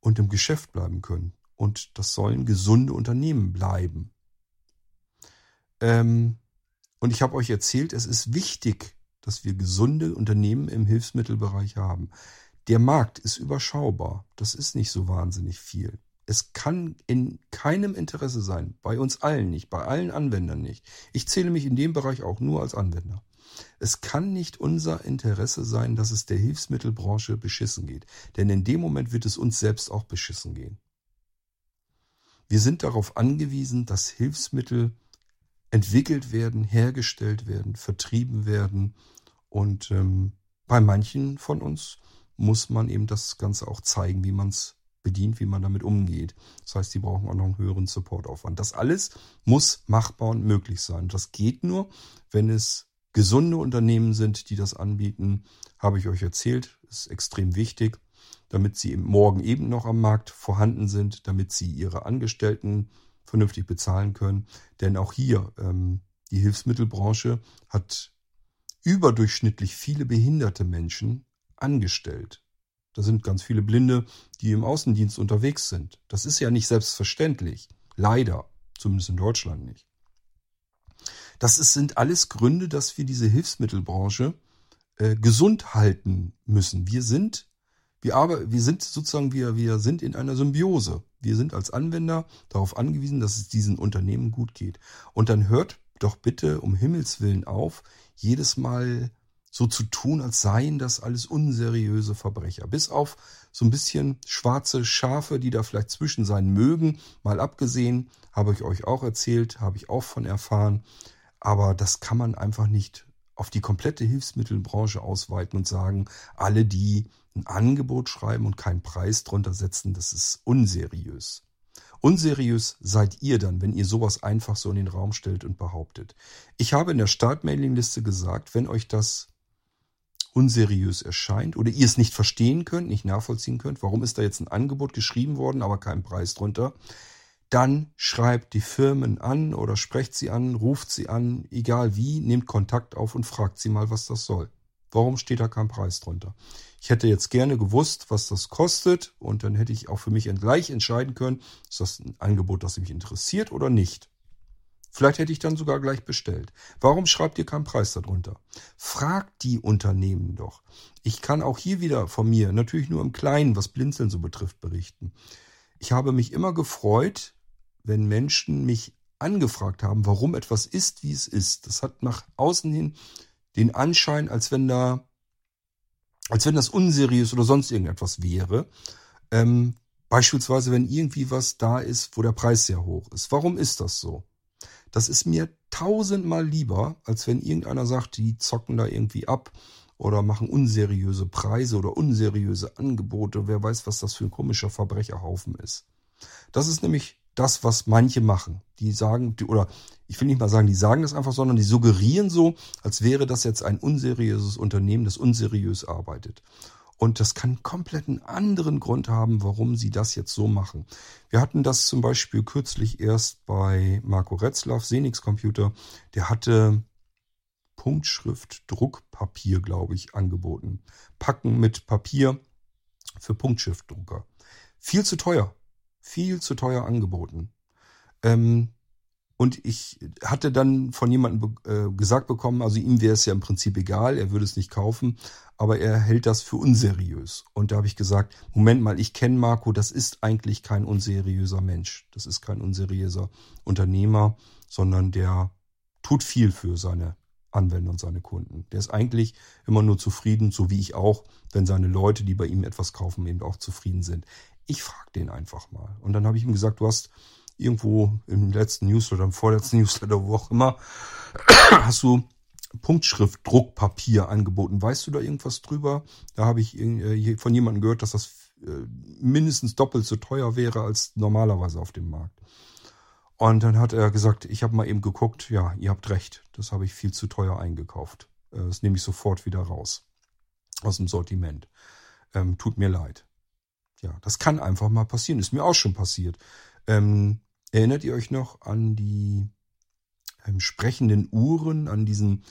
und im Geschäft bleiben können. Und das sollen gesunde Unternehmen bleiben. Ähm, und ich habe euch erzählt, es ist wichtig, dass wir gesunde Unternehmen im Hilfsmittelbereich haben. Der Markt ist überschaubar. Das ist nicht so wahnsinnig viel. Es kann in keinem Interesse sein, bei uns allen nicht, bei allen Anwendern nicht. Ich zähle mich in dem Bereich auch nur als Anwender. Es kann nicht unser Interesse sein, dass es der Hilfsmittelbranche beschissen geht. Denn in dem Moment wird es uns selbst auch beschissen gehen. Wir sind darauf angewiesen, dass Hilfsmittel entwickelt werden, hergestellt werden, vertrieben werden. Und ähm, bei manchen von uns muss man eben das Ganze auch zeigen, wie man es bedient, wie man damit umgeht. Das heißt, die brauchen auch noch einen höheren Supportaufwand. Das alles muss machbar und möglich sein. Das geht nur, wenn es gesunde Unternehmen sind, die das anbieten. Habe ich euch erzählt, ist extrem wichtig. Damit sie morgen eben noch am Markt vorhanden sind, damit sie ihre Angestellten vernünftig bezahlen können. Denn auch hier, ähm, die Hilfsmittelbranche hat überdurchschnittlich viele behinderte Menschen angestellt. Da sind ganz viele Blinde, die im Außendienst unterwegs sind. Das ist ja nicht selbstverständlich. Leider. Zumindest in Deutschland nicht. Das ist, sind alles Gründe, dass wir diese Hilfsmittelbranche äh, gesund halten müssen. Wir sind, wir aber, wir sind sozusagen, wir, wir sind in einer Symbiose. Wir sind als Anwender darauf angewiesen, dass es diesen Unternehmen gut geht. Und dann hört doch bitte um Himmels Willen auf, jedes Mal so zu tun, als seien das alles unseriöse Verbrecher. Bis auf so ein bisschen schwarze Schafe, die da vielleicht zwischen sein mögen, mal abgesehen, habe ich euch auch erzählt, habe ich auch von erfahren. Aber das kann man einfach nicht auf die komplette Hilfsmittelbranche ausweiten und sagen, alle, die ein Angebot schreiben und keinen Preis drunter setzen, das ist unseriös. Unseriös seid ihr dann, wenn ihr sowas einfach so in den Raum stellt und behauptet. Ich habe in der Startmailingliste gesagt, wenn euch das unseriös erscheint oder ihr es nicht verstehen könnt, nicht nachvollziehen könnt, warum ist da jetzt ein Angebot geschrieben worden, aber kein Preis drunter, dann schreibt die Firmen an oder sprecht sie an, ruft sie an, egal wie, nehmt Kontakt auf und fragt sie mal, was das soll. Warum steht da kein Preis drunter? Ich hätte jetzt gerne gewusst, was das kostet und dann hätte ich auch für mich gleich entscheiden können, ist das ein Angebot, das mich interessiert oder nicht. Vielleicht hätte ich dann sogar gleich bestellt. Warum schreibt ihr keinen Preis darunter? Fragt die Unternehmen doch. Ich kann auch hier wieder von mir, natürlich nur im Kleinen, was Blinzeln so betrifft, berichten. Ich habe mich immer gefreut, wenn Menschen mich angefragt haben, warum etwas ist, wie es ist. Das hat nach außen hin den Anschein, als wenn da, als wenn das unseriös oder sonst irgendetwas wäre. Ähm, beispielsweise, wenn irgendwie was da ist, wo der Preis sehr hoch ist. Warum ist das so? Das ist mir tausendmal lieber, als wenn irgendeiner sagt, die zocken da irgendwie ab oder machen unseriöse Preise oder unseriöse Angebote. Wer weiß, was das für ein komischer Verbrecherhaufen ist. Das ist nämlich das, was manche machen. Die sagen, oder ich will nicht mal sagen, die sagen das einfach, sondern die suggerieren so, als wäre das jetzt ein unseriöses Unternehmen, das unseriös arbeitet. Und das kann komplett einen anderen Grund haben, warum sie das jetzt so machen. Wir hatten das zum Beispiel kürzlich erst bei Marco Retzlaff, Senix Computer. Der hatte Punktschrift, Druckpapier, glaube ich, angeboten. Packen mit Papier für Punktschriftdrucker. Viel zu teuer. Viel zu teuer angeboten. Ähm, und ich hatte dann von jemandem äh, gesagt bekommen, also ihm wäre es ja im Prinzip egal, er würde es nicht kaufen, aber er hält das für unseriös. Und da habe ich gesagt, Moment mal, ich kenne Marco, das ist eigentlich kein unseriöser Mensch. Das ist kein unseriöser Unternehmer, sondern der tut viel für seine Anwender und seine Kunden. Der ist eigentlich immer nur zufrieden, so wie ich auch, wenn seine Leute, die bei ihm etwas kaufen, eben auch zufrieden sind. Ich frage den einfach mal. Und dann habe ich ihm gesagt, du hast irgendwo im letzten Newsletter, im vorletzten [laughs] Newsletter, wo auch immer, [coughs] hast du Punktschrift Druckpapier angeboten. Weißt du da irgendwas drüber? Da habe ich äh, von jemandem gehört, dass das äh, mindestens doppelt so teuer wäre als normalerweise auf dem Markt. Und dann hat er gesagt, ich habe mal eben geguckt, ja, ihr habt recht, das habe ich viel zu teuer eingekauft. Äh, das nehme ich sofort wieder raus aus dem Sortiment. Ähm, tut mir leid. Ja, das kann einfach mal passieren. Ist mir auch schon passiert. Ähm, erinnert ihr euch noch an die ähm, sprechenden Uhren, an diesen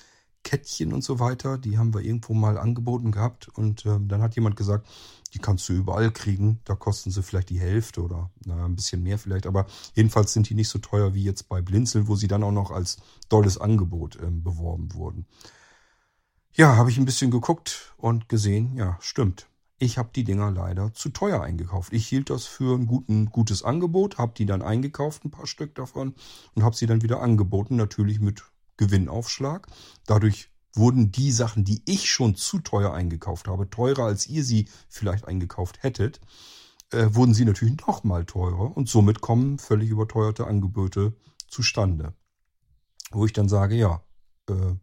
Kettchen und so weiter? Die haben wir irgendwo mal angeboten gehabt und ähm, dann hat jemand gesagt, die kannst du überall kriegen. Da kosten sie vielleicht die Hälfte oder na, ein bisschen mehr vielleicht, aber jedenfalls sind die nicht so teuer wie jetzt bei Blinzeln, wo sie dann auch noch als dolles Angebot ähm, beworben wurden. Ja, habe ich ein bisschen geguckt und gesehen, ja, stimmt. Ich habe die Dinger leider zu teuer eingekauft. Ich hielt das für ein guten, gutes Angebot, habe die dann eingekauft, ein paar Stück davon, und habe sie dann wieder angeboten, natürlich mit Gewinnaufschlag. Dadurch wurden die Sachen, die ich schon zu teuer eingekauft habe, teurer als ihr sie vielleicht eingekauft hättet, äh, wurden sie natürlich noch mal teurer und somit kommen völlig überteuerte Angebote zustande. Wo ich dann sage, ja, äh,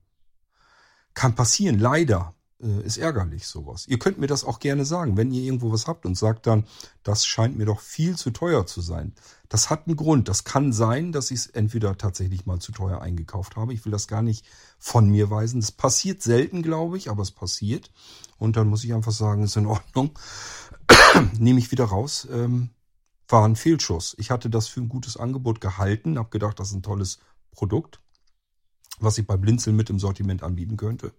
kann passieren, leider äh, ist ärgerlich sowas. Ihr könnt mir das auch gerne sagen, wenn ihr irgendwo was habt und sagt dann, das scheint mir doch viel zu teuer zu sein. Das hat einen Grund. Das kann sein, dass ich es entweder tatsächlich mal zu teuer eingekauft habe. Ich will das gar nicht von mir weisen. Das passiert selten, glaube ich, aber es passiert. Und dann muss ich einfach sagen, ist in Ordnung. [coughs] nehme ich wieder raus, ähm, war ein Fehlschuss. Ich hatte das für ein gutes Angebot gehalten, habe gedacht, das ist ein tolles Produkt, was ich bei Blinzeln mit im Sortiment anbieten könnte.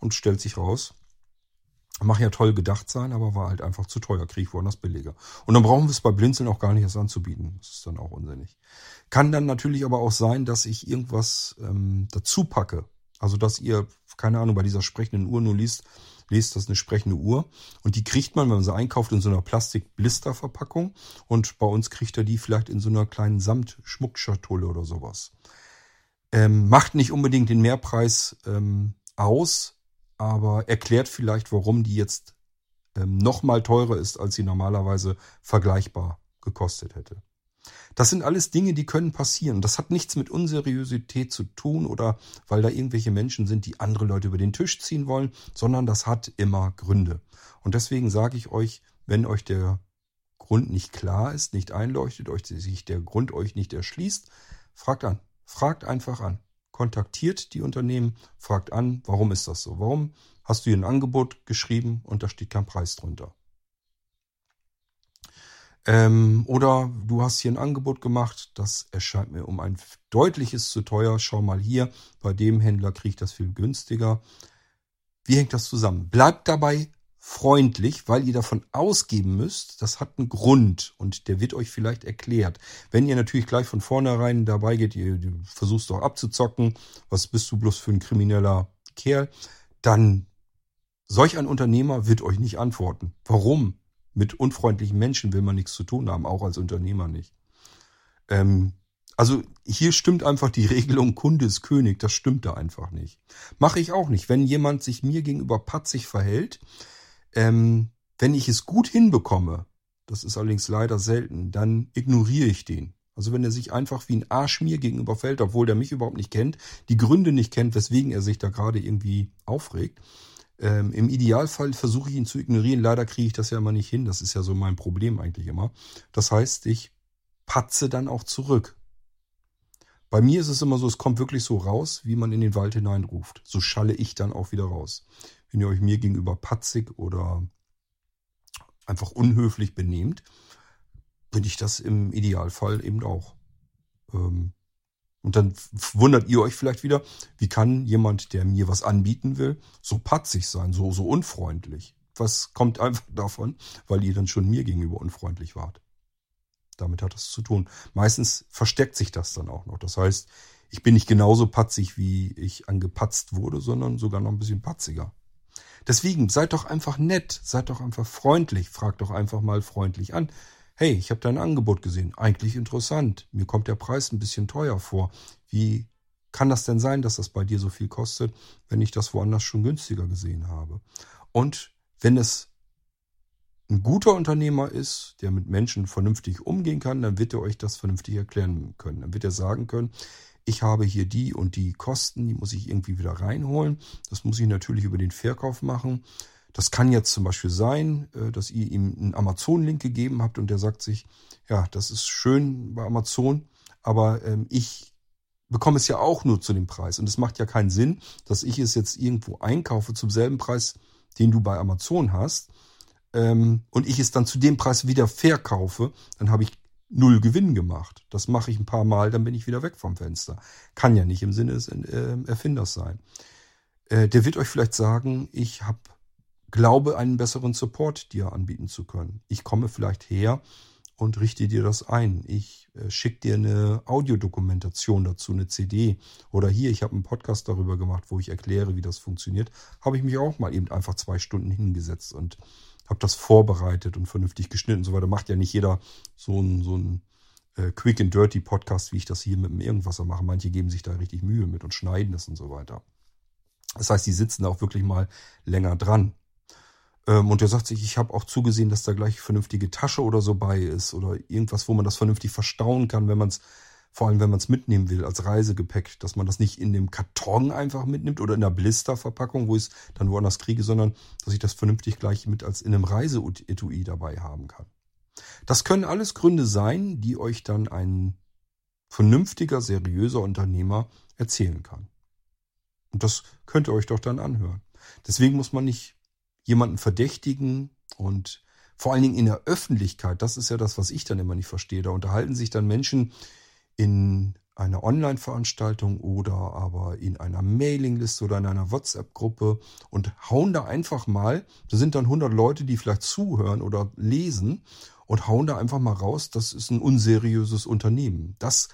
Und stellt sich raus, Mach ja toll gedacht sein, aber war halt einfach zu teuer. Krieg ich woanders billiger. Und dann brauchen wir es bei Blinzeln auch gar nicht erst anzubieten. Das ist dann auch unsinnig. Kann dann natürlich aber auch sein, dass ich irgendwas ähm, dazu packe. Also dass ihr, keine Ahnung, bei dieser sprechenden Uhr nur liest, lest das eine sprechende Uhr. Und die kriegt man, wenn man sie einkauft, in so einer Plastik-Blister-Verpackung. Und bei uns kriegt er die vielleicht in so einer kleinen Samt-Schmuckschatulle oder sowas. Ähm, macht nicht unbedingt den Mehrpreis ähm, aus, aber erklärt vielleicht, warum die jetzt ähm, noch teurer ist, als sie normalerweise vergleichbar gekostet hätte. Das sind alles Dinge, die können passieren. Das hat nichts mit Unseriosität zu tun oder weil da irgendwelche Menschen sind, die andere Leute über den Tisch ziehen wollen, sondern das hat immer Gründe. Und deswegen sage ich euch, wenn euch der Grund nicht klar ist, nicht einleuchtet, euch sich der Grund euch nicht erschließt, fragt an. Fragt einfach an kontaktiert die Unternehmen, fragt an, warum ist das so? Warum hast du hier ein Angebot geschrieben und da steht kein Preis drunter? Ähm, oder du hast hier ein Angebot gemacht, das erscheint mir um ein deutliches zu teuer. Schau mal hier, bei dem Händler kriege ich das viel günstiger. Wie hängt das zusammen? Bleibt dabei freundlich, weil ihr davon ausgeben müsst, das hat einen Grund und der wird euch vielleicht erklärt. Wenn ihr natürlich gleich von vornherein dabei geht, ihr, ihr versuchst doch abzuzocken, was bist du bloß für ein krimineller Kerl, dann solch ein Unternehmer wird euch nicht antworten. Warum? Mit unfreundlichen Menschen will man nichts zu tun haben, auch als Unternehmer nicht. Ähm, also hier stimmt einfach die [laughs] Regelung Kunde ist König, das stimmt da einfach nicht. Mache ich auch nicht. Wenn jemand sich mir gegenüber patzig verhält, ähm, wenn ich es gut hinbekomme, das ist allerdings leider selten, dann ignoriere ich den. Also wenn er sich einfach wie ein Arsch mir gegenüber fällt, obwohl der mich überhaupt nicht kennt, die Gründe nicht kennt, weswegen er sich da gerade irgendwie aufregt. Ähm, Im Idealfall versuche ich ihn zu ignorieren. Leider kriege ich das ja immer nicht hin. Das ist ja so mein Problem eigentlich immer. Das heißt, ich patze dann auch zurück. Bei mir ist es immer so, es kommt wirklich so raus, wie man in den Wald hineinruft. So schalle ich dann auch wieder raus wenn ihr euch mir gegenüber patzig oder einfach unhöflich benehmt, bin ich das im Idealfall eben auch. Ähm, und dann wundert ihr euch vielleicht wieder, wie kann jemand, der mir was anbieten will, so patzig sein, so, so unfreundlich? Was kommt einfach [laughs] davon, weil ihr dann schon mir gegenüber unfreundlich wart? Damit hat das zu tun. Meistens versteckt sich das dann auch noch. Das heißt, ich bin nicht genauso patzig, wie ich angepatzt wurde, sondern sogar noch ein bisschen patziger. Deswegen seid doch einfach nett, seid doch einfach freundlich, fragt doch einfach mal freundlich an. Hey, ich habe dein Angebot gesehen, eigentlich interessant. Mir kommt der Preis ein bisschen teuer vor. Wie kann das denn sein, dass das bei dir so viel kostet, wenn ich das woanders schon günstiger gesehen habe? Und wenn es ein guter Unternehmer ist, der mit Menschen vernünftig umgehen kann, dann wird er euch das vernünftig erklären können. Dann wird er sagen können, ich habe hier die und die Kosten, die muss ich irgendwie wieder reinholen. Das muss ich natürlich über den Verkauf machen. Das kann jetzt zum Beispiel sein, äh, dass ihr ihm einen Amazon-Link gegeben habt und der sagt sich, ja, das ist schön bei Amazon, aber ähm, ich bekomme es ja auch nur zu dem Preis. Und es macht ja keinen Sinn, dass ich es jetzt irgendwo einkaufe zum selben Preis, den du bei Amazon hast, ähm, und ich es dann zu dem Preis wieder verkaufe. Dann habe ich null Gewinn gemacht. Das mache ich ein paar Mal, dann bin ich wieder weg vom Fenster. Kann ja nicht im Sinne des äh, Erfinders sein. Äh, der wird euch vielleicht sagen, ich habe glaube, einen besseren Support dir anbieten zu können. Ich komme vielleicht her und richte dir das ein. Ich äh, schicke dir eine Audiodokumentation dazu, eine CD. Oder hier, ich habe einen Podcast darüber gemacht, wo ich erkläre, wie das funktioniert. Habe ich mich auch mal eben einfach zwei Stunden hingesetzt und habe das vorbereitet und vernünftig geschnitten und so weiter. Macht ja nicht jeder so ein, so ein äh, Quick and Dirty Podcast, wie ich das hier mit dem Irgendwasser mache. Manche geben sich da richtig Mühe mit und schneiden das und so weiter. Das heißt, die sitzen auch wirklich mal länger dran. Ähm, und der sagt sich, ich habe auch zugesehen, dass da gleich vernünftige Tasche oder so bei ist oder irgendwas, wo man das vernünftig verstauen kann, wenn man es vor allem wenn man es mitnehmen will als Reisegepäck, dass man das nicht in dem Karton einfach mitnimmt oder in der Blisterverpackung, wo ich es dann woanders kriege, sondern dass ich das vernünftig gleich mit als in einem Reiseetui dabei haben kann. Das können alles Gründe sein, die euch dann ein vernünftiger, seriöser Unternehmer erzählen kann. Und das könnt ihr euch doch dann anhören. Deswegen muss man nicht jemanden verdächtigen und Vor allen Dingen in der Öffentlichkeit, das ist ja das, was ich dann immer nicht verstehe. Da unterhalten sich dann Menschen in einer Online-Veranstaltung oder aber in einer Mailingliste oder in einer WhatsApp-Gruppe und hauen da einfach mal, da sind dann 100 Leute, die vielleicht zuhören oder lesen und hauen da einfach mal raus, das ist ein unseriöses Unternehmen. Das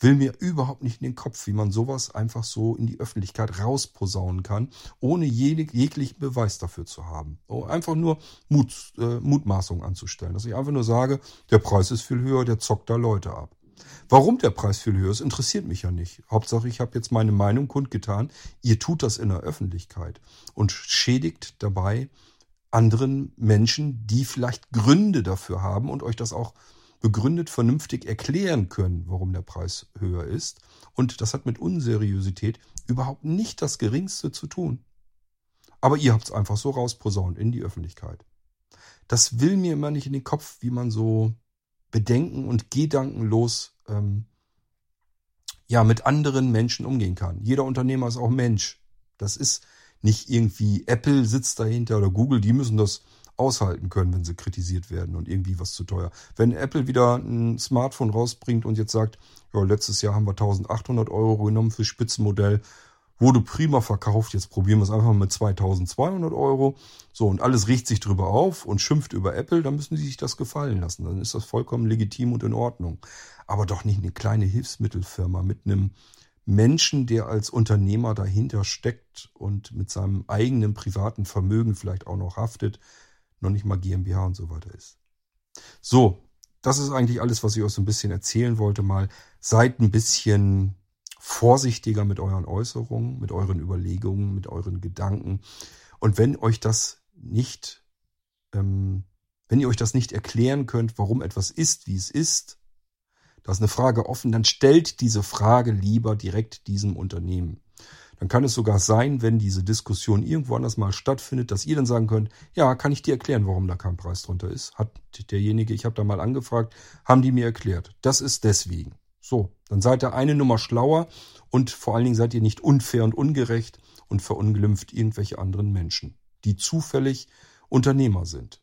will mir überhaupt nicht in den Kopf, wie man sowas einfach so in die Öffentlichkeit rausposaunen kann, ohne jeg jeglichen Beweis dafür zu haben. Oh, einfach nur Mut, äh, Mutmaßung anzustellen. Dass ich einfach nur sage, der Preis ist viel höher, der zockt da Leute ab. Warum der Preis viel höher ist, interessiert mich ja nicht. Hauptsache, ich habe jetzt meine Meinung kundgetan. Ihr tut das in der Öffentlichkeit und schädigt dabei anderen Menschen, die vielleicht Gründe dafür haben und euch das auch begründet vernünftig erklären können, warum der Preis höher ist. Und das hat mit Unseriosität überhaupt nicht das Geringste zu tun. Aber ihr habt es einfach so rausposaunt in die Öffentlichkeit. Das will mir immer nicht in den Kopf, wie man so bedenken und gedankenlos ähm, ja mit anderen Menschen umgehen kann. Jeder Unternehmer ist auch Mensch. Das ist nicht irgendwie Apple sitzt dahinter oder Google, die müssen das aushalten können, wenn sie kritisiert werden und irgendwie was zu teuer. Wenn Apple wieder ein Smartphone rausbringt und jetzt sagt, ja, letztes Jahr haben wir 1800 Euro genommen fürs Spitzenmodell, wurde prima verkauft, jetzt probieren wir es einfach mit 2200 Euro. So, und alles riecht sich drüber auf und schimpft über Apple, dann müssen sie sich das gefallen lassen. Dann ist das vollkommen legitim und in Ordnung. Aber doch nicht eine kleine Hilfsmittelfirma mit einem Menschen, der als Unternehmer dahinter steckt und mit seinem eigenen privaten Vermögen vielleicht auch noch haftet, noch nicht mal GmbH und so weiter ist. So, das ist eigentlich alles, was ich euch so ein bisschen erzählen wollte. Mal seid ein bisschen vorsichtiger mit euren Äußerungen, mit euren Überlegungen, mit euren Gedanken. Und wenn euch das nicht, ähm, wenn ihr euch das nicht erklären könnt, warum etwas ist, wie es ist, da ist eine Frage offen, dann stellt diese Frage lieber direkt diesem Unternehmen. Dann kann es sogar sein, wenn diese Diskussion irgendwo anders mal stattfindet, dass ihr dann sagen könnt, ja, kann ich dir erklären, warum da kein Preis drunter ist? Hat derjenige, ich habe da mal angefragt, haben die mir erklärt. Das ist deswegen. So, dann seid ihr eine Nummer schlauer und vor allen Dingen seid ihr nicht unfair und ungerecht und verunglimpft irgendwelche anderen Menschen, die zufällig Unternehmer sind.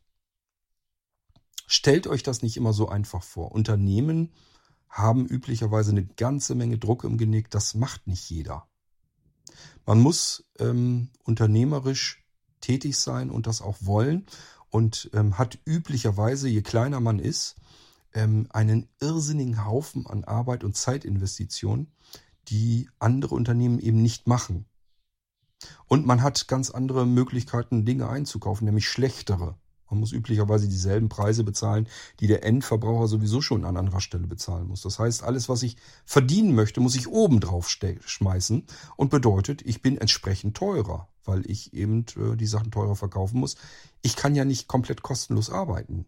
Stellt euch das nicht immer so einfach vor. Unternehmen haben üblicherweise eine ganze Menge Druck im Genick. Das macht nicht jeder. Man muss ähm, unternehmerisch tätig sein und das auch wollen und ähm, hat üblicherweise, je kleiner man ist, ähm, einen irrsinnigen Haufen an Arbeit und Zeitinvestitionen, die andere Unternehmen eben nicht machen. Und man hat ganz andere Möglichkeiten, Dinge einzukaufen, nämlich schlechtere. Man muss üblicherweise dieselben Preise bezahlen, die der Endverbraucher sowieso schon an anderer Stelle bezahlen muss. Das heißt, alles, was ich verdienen möchte, muss ich oben drauf schmeißen und bedeutet, ich bin entsprechend teurer, weil ich eben äh, die Sachen teurer verkaufen muss. Ich kann ja nicht komplett kostenlos arbeiten.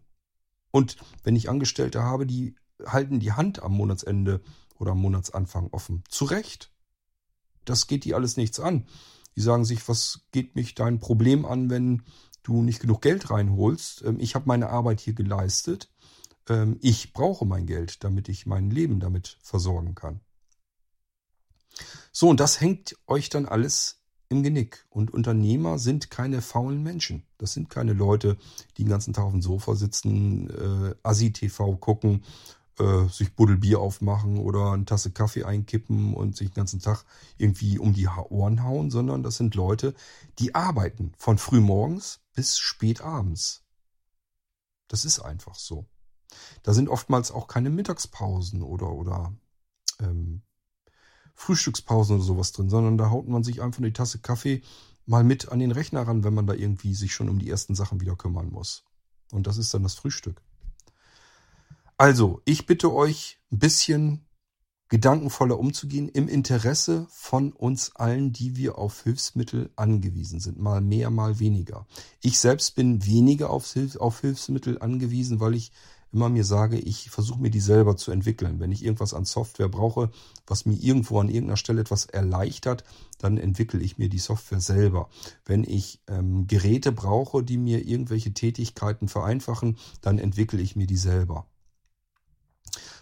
Und wenn ich Angestellte habe, die halten die Hand am Monatsende oder am Monatsanfang offen. Zu Recht. Das geht die alles nichts an. Die sagen sich, was geht mich dein Problem an, wenn du nicht genug Geld reinholst? Ähm, ich habe meine Arbeit hier geleistet. Ähm, ich brauche mein Geld, damit ich mein Leben damit versorgen kann. So, und das hängt euch dann alles im Genick. Und Unternehmer sind keine faulen Menschen. Das sind keine Leute, die den ganzen Tag auf dem Sofa sitzen, äh, Assi-TV gucken, äh, sich Buddelbier aufmachen oder eine Tasse Kaffee einkippen und sich den ganzen Tag irgendwie um die Ohren hauen, sondern das sind Leute, die arbeiten von frühmorgens bis spät abends. Das ist einfach so. Da sind oftmals auch keine Mittagspausen oder, oder ähm, Frühstückspausen oder sowas drin, sondern da haut man sich einfach eine Tasse Kaffee mal mit an den Rechner ran, wenn man da irgendwie sich schon um die ersten Sachen wieder kümmern muss. Und das ist dann das Frühstück. Also, ich bitte euch, ein bisschen gedankenvoller umzugehen im Interesse von uns allen, die wir auf Hilfsmittel angewiesen sind. Mal mehr, mal weniger. Ich selbst bin weniger auf, Hilf auf Hilfsmittel angewiesen, weil ich immer mir sage, ich versuche mir die selber zu entwickeln. Wenn ich irgendwas an Software brauche, was mir irgendwo an irgendeiner Stelle etwas erleichtert, dann entwickle ich mir die Software selber. Wenn ich ähm, Geräte brauche, die mir irgendwelche Tätigkeiten vereinfachen, dann entwickle ich mir die selber.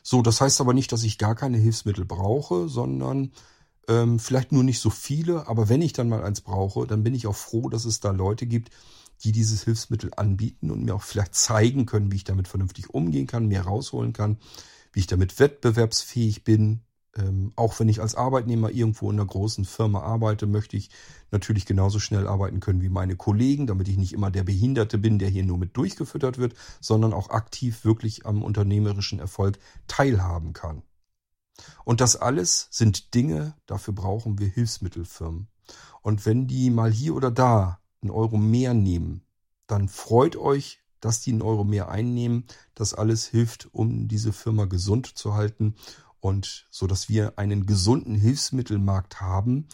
So, das heißt aber nicht, dass ich gar keine Hilfsmittel brauche, sondern ähm, vielleicht nur nicht so viele. Aber wenn ich dann mal eins brauche, dann bin ich auch froh, dass es da Leute gibt, die dieses Hilfsmittel anbieten und mir auch vielleicht zeigen können, wie ich damit vernünftig umgehen kann, mehr rausholen kann, wie ich damit wettbewerbsfähig bin. Ähm, auch wenn ich als Arbeitnehmer irgendwo in einer großen Firma arbeite, möchte ich natürlich genauso schnell arbeiten können wie meine Kollegen, damit ich nicht immer der Behinderte bin, der hier nur mit durchgefüttert wird, sondern auch aktiv wirklich am unternehmerischen Erfolg teilhaben kann. Und das alles sind Dinge, dafür brauchen wir Hilfsmittelfirmen. Und wenn die mal hier oder da einen Euro mehr nehmen, dann freut euch, dass die einen Euro mehr einnehmen. Das alles hilft, um diese Firma gesund zu halten und so, dass wir einen gesunden Hilfsmittelmarkt haben.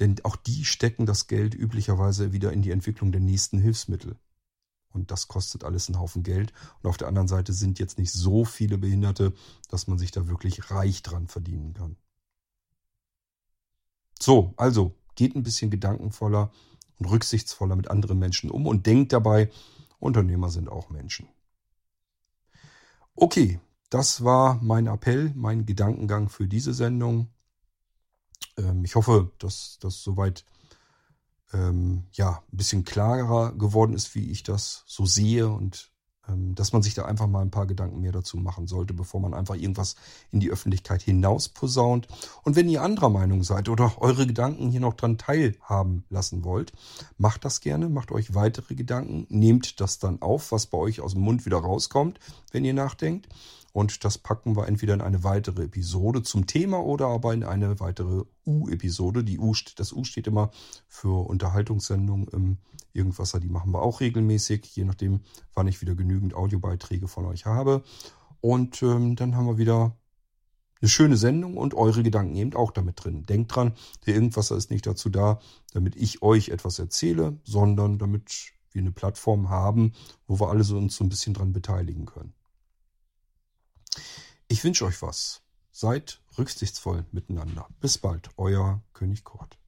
Denn auch die stecken das Geld üblicherweise wieder in die Entwicklung der nächsten Hilfsmittel. Und das kostet alles einen Haufen Geld. Und auf der anderen Seite sind jetzt nicht so viele Behinderte, dass man sich da wirklich reich dran verdienen kann. So, also geht ein bisschen gedankenvoller und rücksichtsvoller mit anderen Menschen um und denkt dabei, Unternehmer sind auch Menschen. Okay, das war mein Appell, mein Gedankengang für diese Sendung. Ähm, ich hoffe, dass das soweit ähm, ja, ein bisschen klarer geworden ist, wie ich das so sehe und ähm, dass man sich da einfach mal ein paar Gedanken mehr dazu machen sollte, bevor man einfach irgendwas in die Öffentlichkeit hinaus posaunt. Und wenn ihr anderer Meinung seid oder eure Gedanken hier noch dran teilhaben lassen wollt, macht das gerne, macht euch weitere Gedanken, nehmt das dann auf, was bei euch aus dem Mund wieder rauskommt, wenn ihr nachdenkt. Und das packen wir entweder in eine weitere Episode zum Thema oder aber in eine weitere U-Episode. Die U, das U steht immer für Unterhaltungssendungen im Irgendwasser. Die machen wir auch regelmäßig, je nachdem, wann ich wieder genügend Audiobeiträge von euch habe. Und ähm, dann haben wir wieder eine schöne Sendung und eure Gedanken eben auch damit drin. Denkt dran, der Irgendwasser ist nicht dazu da, damit ich euch etwas erzähle, sondern damit wir eine Plattform haben, wo wir alle so uns so ein bisschen dran beteiligen können. Ich wünsche euch was. Seid rücksichtsvoll miteinander. Bis bald, euer König Kurt.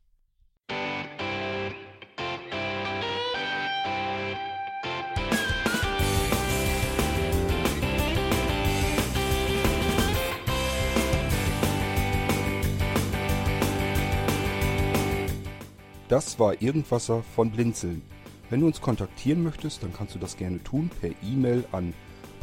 Das war Irgendwasser von Blinzeln. Wenn du uns kontaktieren möchtest, dann kannst du das gerne tun per E-Mail an